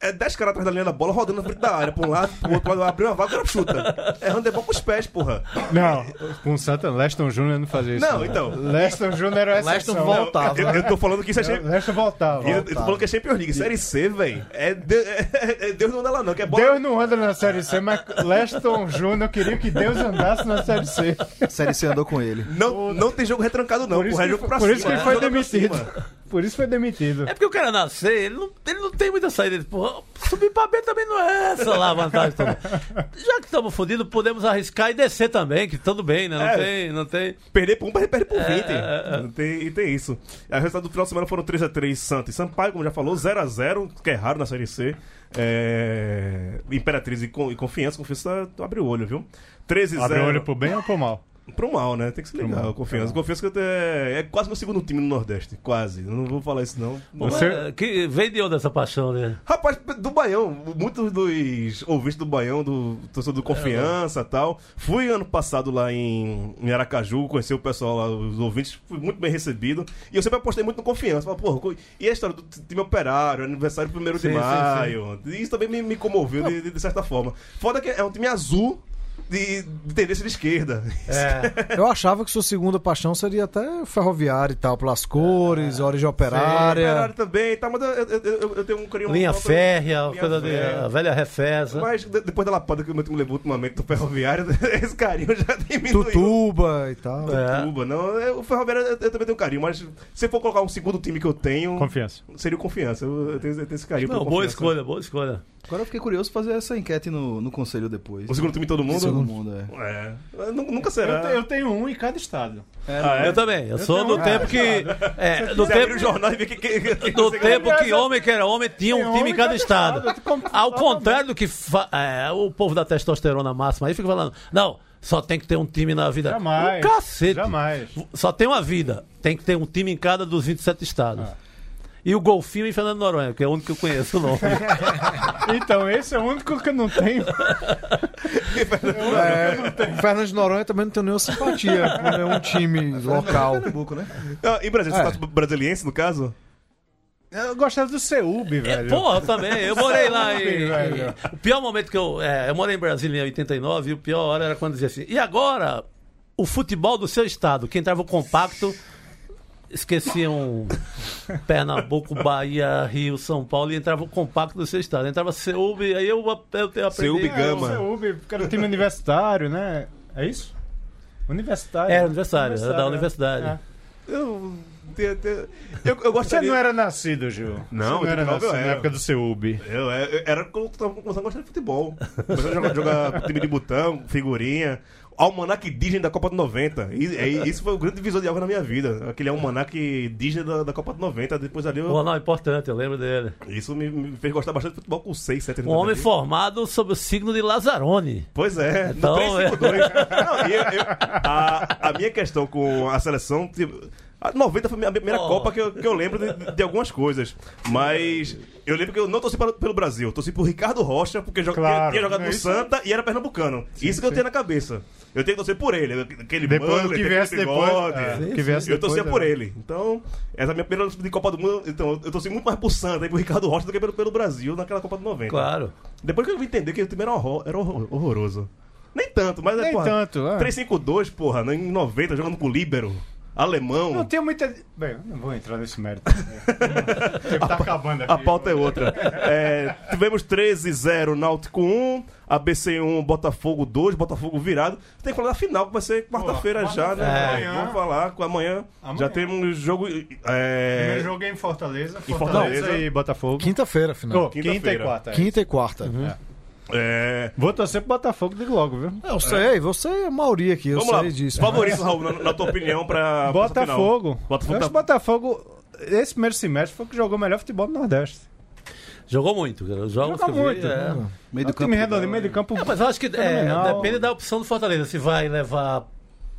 É 10 caras atrás da linha da bola, rodando na frente da área, pra um lado, pro outro lado, abrir uma vaga, o cara chuta. É handebol com os pés, porra. Não, com o Santa, Leston Júnior não fazia isso. Não, então. Leston Júnior era a Leston voltava. Eu, eu tô falando que isso é Champions Leston voltava. eu tô falando que é Champions League. Série C, velho. É, de- é- é Deus não anda lá, não. Que é bola. Deus não anda na Série C, mas Leston Júnior queria que Deus andasse na Série C. A série C andou com ele. Não, não tem jogo retrancado, não. Por isso, Porra, é que, jogo pra por cima. isso que ele é foi demitido. Por isso foi demitido. É porque o cara nascer, ele não, ele não tem muita saída. Ele, porra, subir pra B também não é essa lá a vantagem toda. Já que estamos fodidos, podemos arriscar e descer também, que tudo bem, né? Não É. tem, não tem. Perder por um, perde perde por 20. é, é. Não tem, e tem isso. O resultado do final de semana foram 3x3 Santa e Sampaio, como já falou, 0x0, que é raro na Série C. É... Imperatriz e, con- e Confiança. Confiança abre o olho, viu? 13x0. Abre o olho pro bem ou pro mal? Pro mal, né? Tem que se ligar. mal, Confiança. Confiança que é, é quase meu segundo time no Nordeste. Quase. Eu não vou falar isso, não. Você- É, Que vem de onde essa paixão, né? Rapaz, do Baião, muitos dos ouvintes do Baião, do torcedor do Confiança e tal. Fui ano passado lá em, em Aracaju, conheci o pessoal lá, os ouvintes, fui muito bem recebido. E eu sempre apostei muito no Confiança. Falei, porra, e a história do time operário, aniversário 1 de Sim, sim, maio. Isso também me, me comoveu de, de- de certa forma. Foda que é um time azul de, de tendência de esquerda. É. Eu achava que sua segunda paixão seria até ferroviária e tal, pelas cores, origem Operário operária. também, tá, mas eu, eu- eu- tenho um carinho Linha férrea, Linha coisa de. férrea. A velha refesa. Mas de- depois da lapada que o meu time levou ultimamente do Ferroviário, [LAUGHS] esse carinho já diminuiu. Tutuba e tal. É. Tuba, não. é, O Ferroviário eu, eu também tenho carinho, mas se for colocar um segundo time que eu tenho, Confiança. seria o Confiança. Eu, eu tenho, eu tenho esse carinho. Não, boa Confiança. escolha, boa escolha. Agora eu fiquei curioso fazer essa enquete no, no conselho depois. O segundo time todo mundo? Todo mundo, é. É. Nu- Nunca Eu, será. te- eu tenho um em cada estado. Ah, é? Eu também. Eu, sou tenho do um- tempo que. É, do tempo, o jornal e ver que. que, que do tempo que homem que era homem tinha um time em cada estado. Ao contrário do que fa- é, o povo da testosterona máxima aí fica falando. Não, só tem que ter um time na vida. Jamais. O cacete. Jamais. Só tem uma vida. Tem que ter um time em cada dos 27 estados. E o Golfinho em Fernando Noronha, que é o único que eu conheço o nome. [LAUGHS] Então, esse é o único que eu não tenho. É, [LAUGHS] o Fernando Noronha também não tem nenhuma simpatia com nenhum time local. Pernambuco, né? Ah, em Brasil, É. você tá brasiliense, no caso? Eu gostava do Ceub, É, velho. porra, também. Eu morei lá em. Velho. O pior momento que eu. é, eu morei em Brasília em 89 e o pior hora era quando dizia assim. E agora, o futebol do seu estado, que entrava o compacto, esqueciam Pernambuco, Bahia, Rio, São Paulo e entrava o compacto do seu estado. Entrava Seub, aí eu, eu, eu aprendi. Seub É, Gama. o Ceub, porque era o time universitário, né? É isso? Universitário. Era universitário, era da né? universidade. É. Eu. Eu, eu Você gostaria. não era nascido, Gil. Não, Você não era 89 eu nascido na época do Ceub. Eu, é, eu era quando eu tava começando a gostar de futebol. Começando a jogar, jogar time de botão, figurinha. Almanac Disney da Copa do 90. E, é, isso foi o grande divisor de água na minha vida. Aquele almanac Disney da, da Copa do 90. Depois ali eu, não, importante, eu lembro dele. Isso me, me fez gostar bastante de futebol com 6, 7 anos. Um homem de formado sob o signo de Lazarone. Pois é, Então, no 352. Não, e eu- eu- a, a minha questão com a seleção. tipo, A 90 foi a minha primeira Oh. Copa que eu, que eu lembro de, de algumas coisas. Mas eu lembro que eu não torci para- pelo Brasil. Eu torci por Ricardo Rocha, porque joga, Claro, tinha jogado no isso- Santa e era pernambucano. Isso que eu tenho na cabeça. Eu tenho que torcer por ele. Aquele Depois, mullet, que aquele viesse depois. bigode. é, o que viesse Eu torcia depois, por é. ele. Então, essa é a minha primeira de Copa do Mundo. Então, eu torci muito mais por Santa e por Ricardo Rocha do que pelo, pelo Brasil naquela Copa do 90. Claro. Depois que eu vim entender que o time era, horror, era horror- horroroso. Nem tanto, mas é, Nem porra, tanto, é. 3-5-2, porra, em 90, jogando com o Líbero, alemão. Não tenho muita. Bem, não vou entrar nesse mérito. [LAUGHS] o tempo tá acabando aqui. A pauta é outra. É, tivemos 13-0 Náutico 1, ABC 1, Botafogo 2, Botafogo virado. Tem que falar da final, que vai ser quarta-feira já, né? quarta-feira, Vamos falar com amanhã. Amanhã. Já temos jogo. É, Primeiro jogo é em Fortaleza. Em Fortaleza, Fortaleza. e Botafogo. Quinta-feira, final. Oh, quinta e Quinta-feira. quarta. é. Quinta e quarta. é, Vou torcer pro Botafogo, digo logo, viu? Eu sei, você é a maioria aqui, eu vamos lá. sei disso. Favorito, Raul, na, na tua [LAUGHS] opinião, pra. pra essa final? Botafogo. Botafogo Eu acho que tá- Botafogo, esse primeiro semestre, foi o que jogou o melhor futebol do Nordeste. Jogou muito, cara. Jogos que eu vi, muito. é. Meio É do campo. time redondo, meio de campo. É, mas eu acho que é, depende da opção do Fortaleza. Se vai levar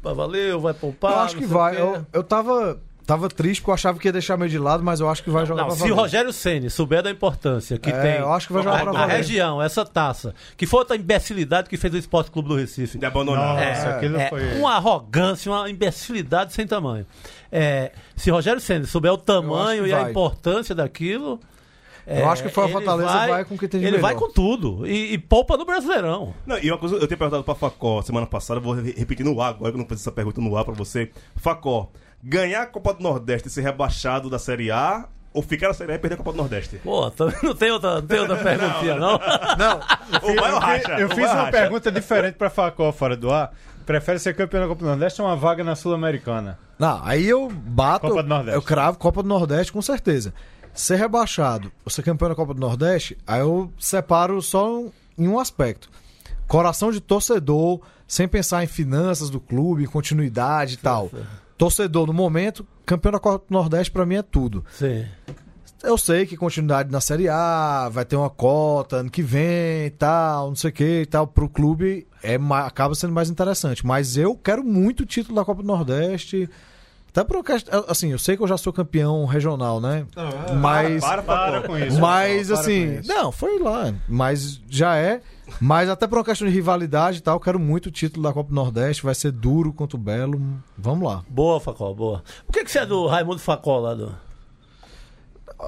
pra valer ou vai poupar. Eu acho que vai. Eu, eu tava, tava triste porque eu achava que ia deixar meio de lado, mas eu acho que vai jogar Não, pra se o. Rogério Ceni souber da importância que É, tem eu acho que vai jogar a, pra a região, essa taça, que foi outra imbecilidade que fez o Esporte Clube do Recife. De abandonar. Nossa, É, é, foi. Uma arrogância, uma imbecilidade sem tamanho. É, se Rogério Ceni souber o tamanho e a vai. importância daquilo, É, Eu acho que foi a ele Fortaleza vai com o que tem de Ele vai melhor. com tudo. E, e poupa no Brasileirão. Não, e uma coisa, eu tenho perguntado pra Facó semana passada, eu vou re- repetir no ar agora, que eu não fiz essa pergunta no ar pra você. Facó, ganhar a Copa do Nordeste e ser rebaixado da Série A ou ficar na Série A e perder a Copa do Nordeste? Pô, também não tem outra, não tem outra perguntinha, não? Não, vai [LAUGHS] ou Eu, racha? eu fiz uma racha? pergunta diferente pra Facó fora do ar. Prefere ser campeão da Copa do Nordeste ou uma vaga na Sul-Americana? Não, aí eu bato. Copa do Nordeste. Eu cravo Copa do Nordeste com certeza. Ser rebaixado ou ser campeão da Copa do Nordeste, aí eu separo só em um aspecto. Coração de torcedor, sem pensar em finanças do clube, continuidade e tal. Torcedor no momento, campeão da Copa do Nordeste pra mim é tudo. Sim. Eu sei que continuidade na Série A, vai ter uma cota ano que vem e tal, não sei o que e tal. Pro clube é, acaba sendo mais interessante. Mas eu quero muito o título da Copa do Nordeste. Até por uma questão- assim, eu sei que eu já sou campeão regional, né? Mas. Para, Facó. Para com isso. Mas Para com assim, isso. não, foi lá. Mas já é. Mas até por uma questão de rivalidade e tal, eu quero muito o título da Copa do Nordeste. Vai ser duro contra o Belo. Vamos lá. Boa, Facó, boa. Por que, que você é do Raimundo Facó lá do.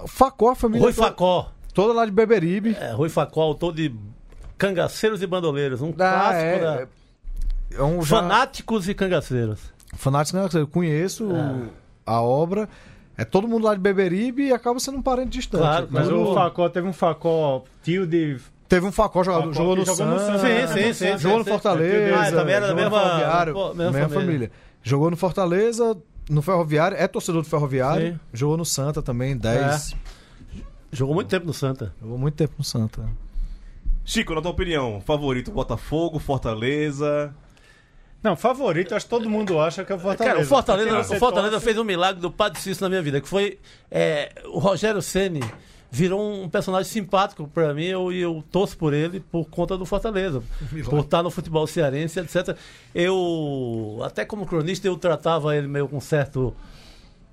Facó, a família Rui toda, Facó. toda lá de Beberibe. É, Rui Facó, autor de Cangaceiros e Bandoleiros. Um Ah, clássico é, da. é um já- Fanáticos e Cangaceiros. Fanáticos, né? eu conheço a obra. É todo mundo lá de Beberibe e acaba sendo um parente distante. Claro, Mas o Facó teve um Facó tio de. Teve um Facó jogador, Facó jogou no jogou no Santos. Sim, sim, sim. Jogou no. Fortaleza. Ah, também era da mesma- Ferroviário, pô, mesma mesma família. família. Jogou no Fortaleza, no Ferroviário, é torcedor do Ferroviário. Sim. Jogou no Santa também, 10. Jogou muito tempo no Santa. Jogou muito tempo no Santa. Chico, na tua opinião, favorito Botafogo, Fortaleza? Não, favorito, acho que todo mundo acha que é o Fortaleza. Cara, o Fortaleza, o Fortaleza fez um milagre do Padre Cícero na minha vida, que foi é, o Rogério Ceni virou um personagem simpático pra mim eu- e eu, torço por ele por conta do Fortaleza, por estar no futebol cearense, etc. Eu, até como cronista, eu tratava ele meio com certo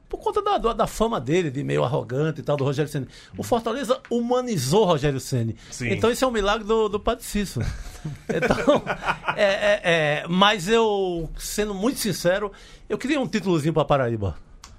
por conta da, da, fama dele, de meio arrogante e tal, do Rogério Ceni. O Fortaleza humanizou o Rogério Ceni. Sim. Então isso é um milagre do, do Padre Cícero. [LAUGHS] Então, é, é, é, mas eu, sendo muito sincero, eu queria um títulozinho pra Paraíba.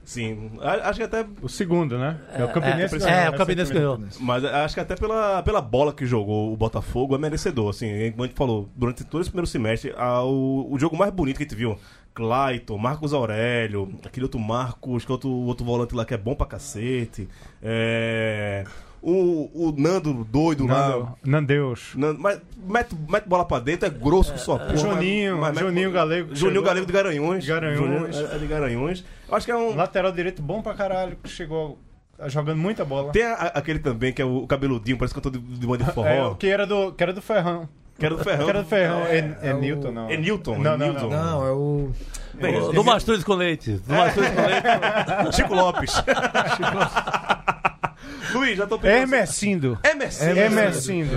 Sim, acho que até. O segundo, né? É, o Campinense é, ganhou, é, né, o Campinense ganhou. Mas acho que até pela, pela bola que jogou o Botafogo é merecedor. Assim, como a gente falou, durante todo esse primeiro semestre, a- o, o jogo mais bonito que a gente viu. Clayton, Marcos Aurélio, aquele outro Marcos, que é outro, outro volante lá que é bom pra cacete. É, o, o Nando doido lá. Nando- Nandeus. Nando, mas mete, mete bola pra dentro, é grosso que só porra. Juninho, mas- mas- Juninho Galego. que Juninho. Galego de Garanhuns. Garanhuns. Juninho é, é de Garanhuns. Eu acho que é um. Lateral direito bom pra caralho, que chegou jogando muita bola. Tem a- aquele também que é o cabeludinho, parece cantor de, de banda de [LAUGHS] forró. É, que era do, que era do Ferrão. Que era do Ferrão. Que era do Ferrão. É, é Newton, não. É Newton, Não, é não, Newton. não. Não, é o. Bem, Do, do Mastruz com leite. Do Mastruz com leite. Chico Lopes. [LAUGHS] [LAUGHS] Luiz, já tô. Hermecindo.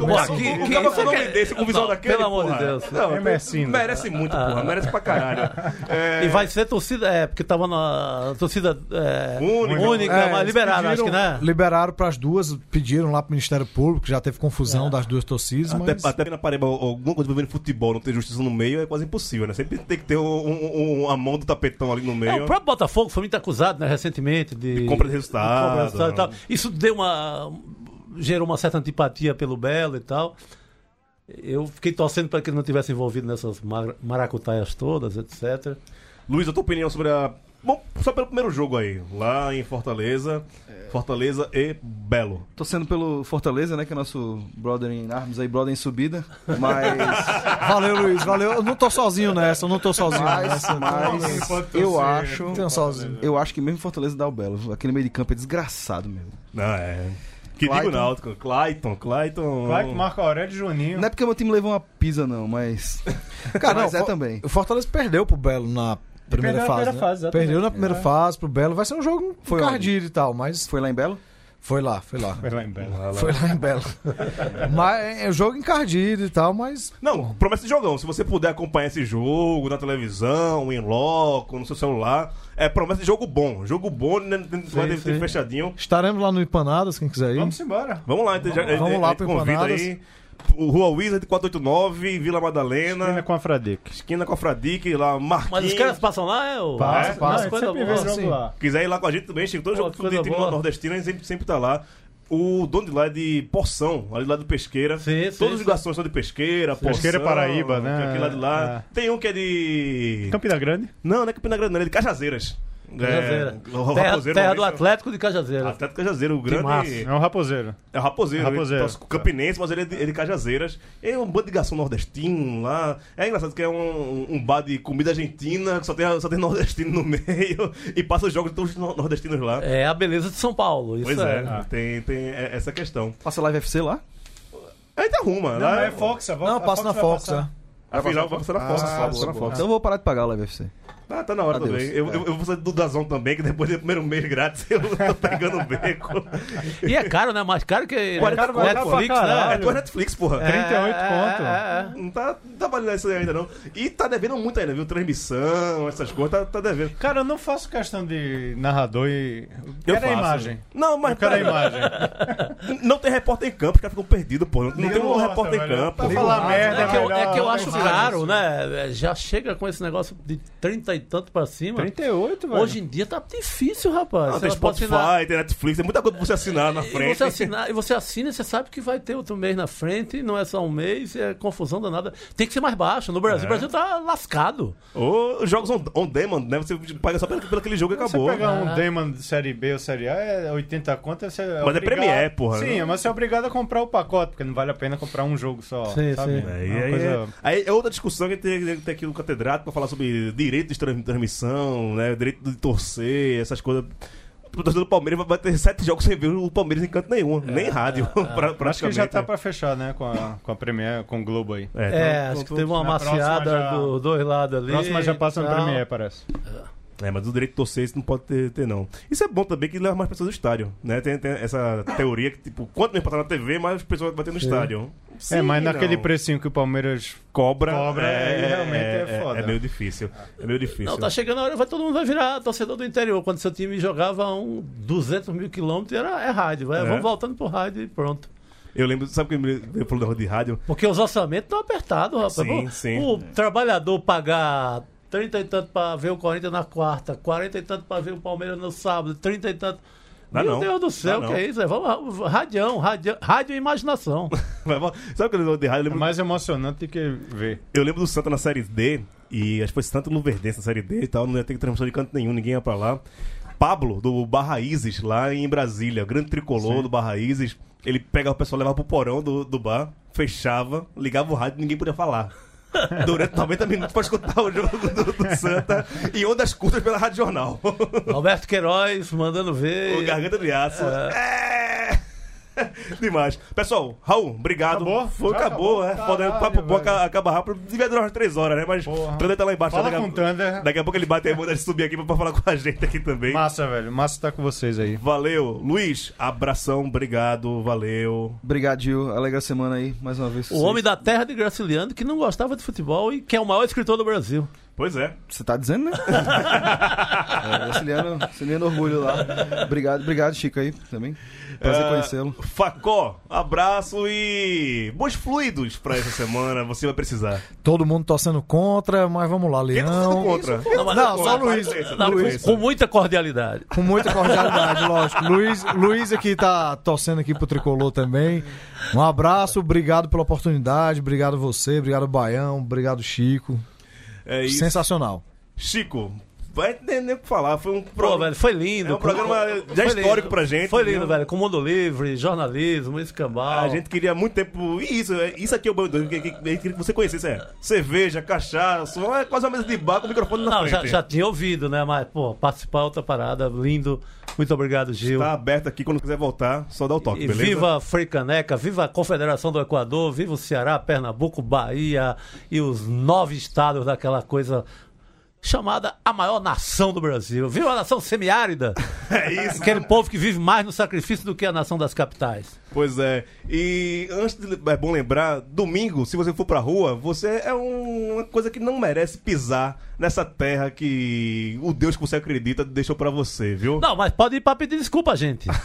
Pô, Aqui, que- o que cara com o nome é- desse, com visão Não, daquele, pelo amor de porra. Deus. Não, Emerson. merece muito, porra. Merece pra caralho. É, [LAUGHS] E vai ser torcida, é, porque tava na torcida é, Única. única, É, mas eles liberada, acho que, né? Liberaram para as duas, pediram lá pro Ministério Público, já teve confusão das duas torcidas, Até, mas. até na Paraíba, alguma coisa envolvendo futebol, não ter justiça no meio é quase impossível, né? Sempre tem que ter um, a mão do tapetão ali no É, meio. o próprio Botafogo foi muito acusado, né, recentemente, de, De compra de resultado. Isso deu uma. gerou uma certa antipatia pelo Belo e tal. Eu fiquei torcendo para que ele não tivesse envolvido nessas mar- maracutaias todas, etc. Luiz, a tua opinião sobre a. Bom, só pelo primeiro jogo aí, lá em Fortaleza. Fortaleza e Belo. Torcendo pelo Fortaleza, né? Que é nosso brother em armas aí, brother em subida. Mas. [LAUGHS] Valeu, Luiz, valeu. Eu não tô sozinho nessa, eu não tô sozinho mas, nessa. mas eu acho. Não tô sozinho. Eu acho que mesmo Fortaleza dá o Belo. Aquele meio de campo é desgraçado mesmo. Não, é. Que Clayton. digo Náutico. Clayton, Clayton. Clayton, Marco Aurélio e Juninho. Não é porque meu time levou uma pisa, não, mas. Cara, [LAUGHS] mas não, é também. O Fortaleza perdeu pro Belo na primeira perdeu na fase. primeira né? fase, perdeu na primeira É. fase pro Belo. Vai ser um jogo Foi encardido e tal, mas Foi lá em Belo? foi lá, foi lá. Foi lá em Belo. Foi lá em Belo. [LAUGHS] mas é um jogo encardido e tal, mas. Não, promessa de jogão. Se você puder acompanhar esse jogo na televisão, em loco, no seu celular, é promessa de jogo bom. Jogo bom, né, vai ter- fechadinho. Estaremos lá no Empanadas, quem quiser ir. Vamos embora. Vamos lá, então, já- Vamos a- a- lá pro Empanadas. aí. O Rua Wizard 489, Vila Madalena, Esquina com a Fradique. esquina com a Fradique, lá, Marquinhos. Mas os caras passam lá, é o. Passa, Mas passa. coisa sempre vê boa. jogo sim. lá. Quiser ir lá com a gente também, Chico. Todo Pô, jogo de time nordestino, a gente sempre, sempre tá lá. O dono de lá é de Poção, ali lá do Pesqueira. Sim, sim, Todos os garçons são de Pesqueira, Poção. Pesqueira é Paraíba, né? Aquele lá de lá. É. Tem um que é de. Campina Grande? Não, não é Campina Grande, não, é de Cajazeiras. Cajazeira. É, o terra Raposeiro, terra do Maurício. Atlético de Cajazeira. Atlético Cajazeiro, o massa. grande. É um raposeiro. É o Raposeiro, Raposeiro. ele torce com o Campinense, mas ele é de, ele é de Cajazeiras. É um bando de garçom nordestino lá. É engraçado que é um, um bar de comida argentina, que só tem, só tem nordestino no [LAUGHS] meio, e passa os jogos de todos os nor- nordestinos lá. É a beleza de São Paulo. Isso Pois é. é, tem, tem é- essa questão. Passa live FC lá? A gente arruma, Não, lá é Fox. A Não, passa na Fox, é. Afinal, vai passar na Fox. Ah. Fox. Então eu vou parar de pagar o live FC. Ah, tá na hora Adeus. também. Eu, eu, eu vou sair do Dazão também, que depois do primeiro mês grátis eu tô [LAUGHS] pegando o beco. E é caro, né? Mais caro que Quarenta Net- conto pra Netflix, né? É tua Netflix, porra. 38 conto. É, é, é. Não tá, não tá valendo isso aí ainda, não. E tá devendo muito ainda, viu? Transmissão, essas coisas, tá, tá devendo. Cara, eu não faço questão de narrador e. Eu Quero a imagem. Não, mas Eu quero a imagem. [LAUGHS] Não tem repórter em campo, os caras ficam perdidos, pô. Não tem um Nossa, repórter em velho. campo. Pra falar merda, É que, eu, melhor é que eu acho caro, né? Já chega com esse negócio de 30 e tanto pra cima. 38, velho. Hoje em dia tá difícil, rapaz. Não, Você tem pode Spotify, assinar- tem Netflix, tem muita coisa pra você assinar na E frente. você, assina, e você assina e você sabe que vai ter outro mês na frente, não é só um mês, é confusão danada. Tem que ser mais baixo. No Brasil, É. o Brasil tá lascado. Ou jogos on, on demand, né? Você paga só pelo, pelo aquele jogo e Você acabou. pegar um Demon de série B ou série A, é 80 conto, você é Mas é obrigado- Premiere, porra, Sim, né? mas você é obrigado a comprar o pacote, porque não vale a pena comprar um jogo só. Sim, sabe? sim. É, e É aí, coisa- é, aí é outra discussão que tem, tem aqui no catedrático pra falar sobre direito de tran- transmissão, né? Direito de torcer, essas coisas. O torcedor do Palmeiras vai- ter sete jogos sem ver o Palmeiras em canto nenhum, nem rádio, [LAUGHS] pra, Acho que já tá pra fechar, né? Com a, com a Premiere, com o Globo aí. É, É, então, acho que então, teve uma na maciada já- dos dois lados ali. Próxima já passa no Tal. Premiere, parece. É, mas o direito de torcer isso não pode ter, ter, não. Isso é bom também que leva mais pessoas do estádio, né? Tem, tem essa teoria que, tipo, quanto mais passar na TV, mais pessoas vai ter no estádio. é, Sim, mas não. naquele precinho que o Palmeiras cobra, Cobra, aí realmente é foda. É meio difícil. É meio difícil. Não, tá chegando a hora, vai, todo mundo vai virar torcedor do interior. Quando seu time jogava a um 200 mil quilômetros, era, é rádio. Vai, É. Vamos voltando pro rádio e pronto. Eu lembro, sabe que eu falou de rádio? Porque os orçamentos estão apertados, rapaz. Sim, sim. O trabalhador pagar 30 e tanto pra ver o Corinthians na quarta, 40 e tanto pra ver o Palmeiras no sábado, 30 e tanto. Dá Meu não. Deus do céu, Dá que não. é isso? É, Vamos, radião, radião, rádio e imaginação. [LAUGHS] Sabe quando eu falou de rádio? Eu é lembro, mais emocionante do que ver. eu lembro do Santa na Série D, e acho que foi Santa no Luverdense na Série D e tal, não ia ter transmissão de canto nenhum, ninguém ia pra lá. Pablo, do Barra Isis, lá em Brasília, grande tricolor do Barra Isis, ele pegava o pessoal, levava pro porão do, do bar, fechava, ligava o rádio e ninguém podia falar. [LAUGHS] Durante 90 minutos pra escutar o jogo do, do Santa em ondas curtas pela Rádio Jornal. Roberto Queiroz mandando ver. O Garganta de Aço. É. [LAUGHS] Demais. Pessoal, Raul, obrigado. Acabou? Foi, acabou, acabou? é. Foda, o Caralho, papo bom acaba rápido. Devia durar umas três horas, né? Mas Porra. o Thunder tá lá embaixo. Fala daqui, com Thunder. a... daqui a pouco ele bate aí, manda ele subir aqui pra, pra falar com a gente aqui também. Massa, velho. Massa tá com vocês aí. Valeu. Luiz, abração, obrigado, valeu. Obrigado, Gil. Alegra a semana aí, mais uma vez. O homem da terra de Graciliano que não gostava de futebol e que é o maior escritor do Brasil. Pois é. Você tá dizendo, né? é, Graciliano, Graciliano orgulho lá. Obrigado, obrigado, Chico aí também. Prazer Ah, conhecê-lo. Facó, abraço e bons fluidos pra essa semana. Você vai precisar. Todo mundo torcendo contra, mas vamos lá, Quem tá Leão. contra? Não, mas- Não, só o Luiz. Não, para com muita cordialidade. Com muita cordialidade, lógico. Luiz, Luiz aqui tá torcendo aqui pro Tricolor também. Um abraço, obrigado pela oportunidade, obrigado você, obrigado Baião, obrigado Chico. É. Sensacional. Chico, vai entender o que falar. Foi um Pô, programa. velho, foi lindo. É um programa já histórico lindo. pra gente, Foi lindo, viu? velho. Com mundo livre, jornalismo, escambau. A gente queria muito tempo. E isso, é- isso aqui é o que a gente queria que você conhecesse. É cerveja, cachaça, é quase uma mesa de bar com o microfone na Não, já, frente. já tinha ouvido, né? Mas, pô, participar é outra parada, lindo. Muito obrigado, Gil. Tá aberto aqui, quando quiser voltar, só dá o toque, E beleza? viva a Frecaneca, viva a Confederação do Equador, viva o Ceará, Pernambuco, Bahia e os nove estados daquela coisa chamada a maior nação do Brasil. Viva a nação semiárida. [LAUGHS] É isso. Aquele povo que vive mais no sacrifício do que a nação das capitais. Pois é. E antes de, é bom lembrar, domingo, se você for pra rua, você é um- uma coisa que não merece pisar nessa terra que o Deus que você acredita deixou pra você, viu? Não, mas pode ir pra pedir desculpa, gente. [LAUGHS]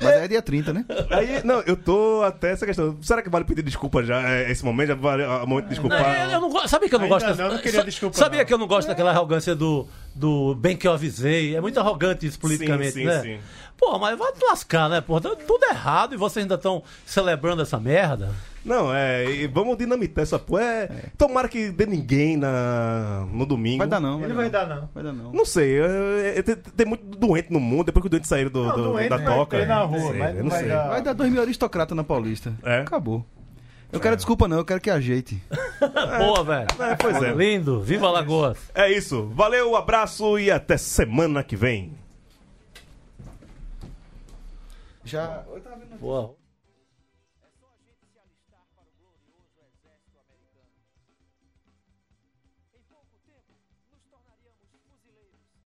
Mas é dia 30, né? Aí, não, eu tô até essa questão. Será que vale pedir desculpa já? É, esse momento já vale o momento de desculpar? Não, eu, não gosto. Sabia que eu não Ainda gosto não, dessa- não queria sa- desculpa, Sabia não. que eu não gosto daquela arrogância do do bem que eu avisei. É muito arrogante isso politicamente, sim, né? sim. Pô, mas vai te lascar, né? Porra, tá tudo errado e vocês ainda estão celebrando essa merda. Não, é. e vamos dinamitar essa porra. É, Tomara que dê ninguém na, no domingo. Vai dar não. Ele vai dar, não. Vai dar não. Não sei, é, é, tem, tem muito doente no mundo, depois que os doentes saíram do, Não, do- doente da vai toca. ter na rua, sei, vai sei. dar. Vai dar dois mil aristocratas na Paulista. É? Acabou. Eu quero desculpa não, eu quero que ajeite. [LAUGHS] Boa, velho. É, pois é. Lindo. Viva Lagoas. É isso. Valeu, abraço e até semana que vem. Já. Boa.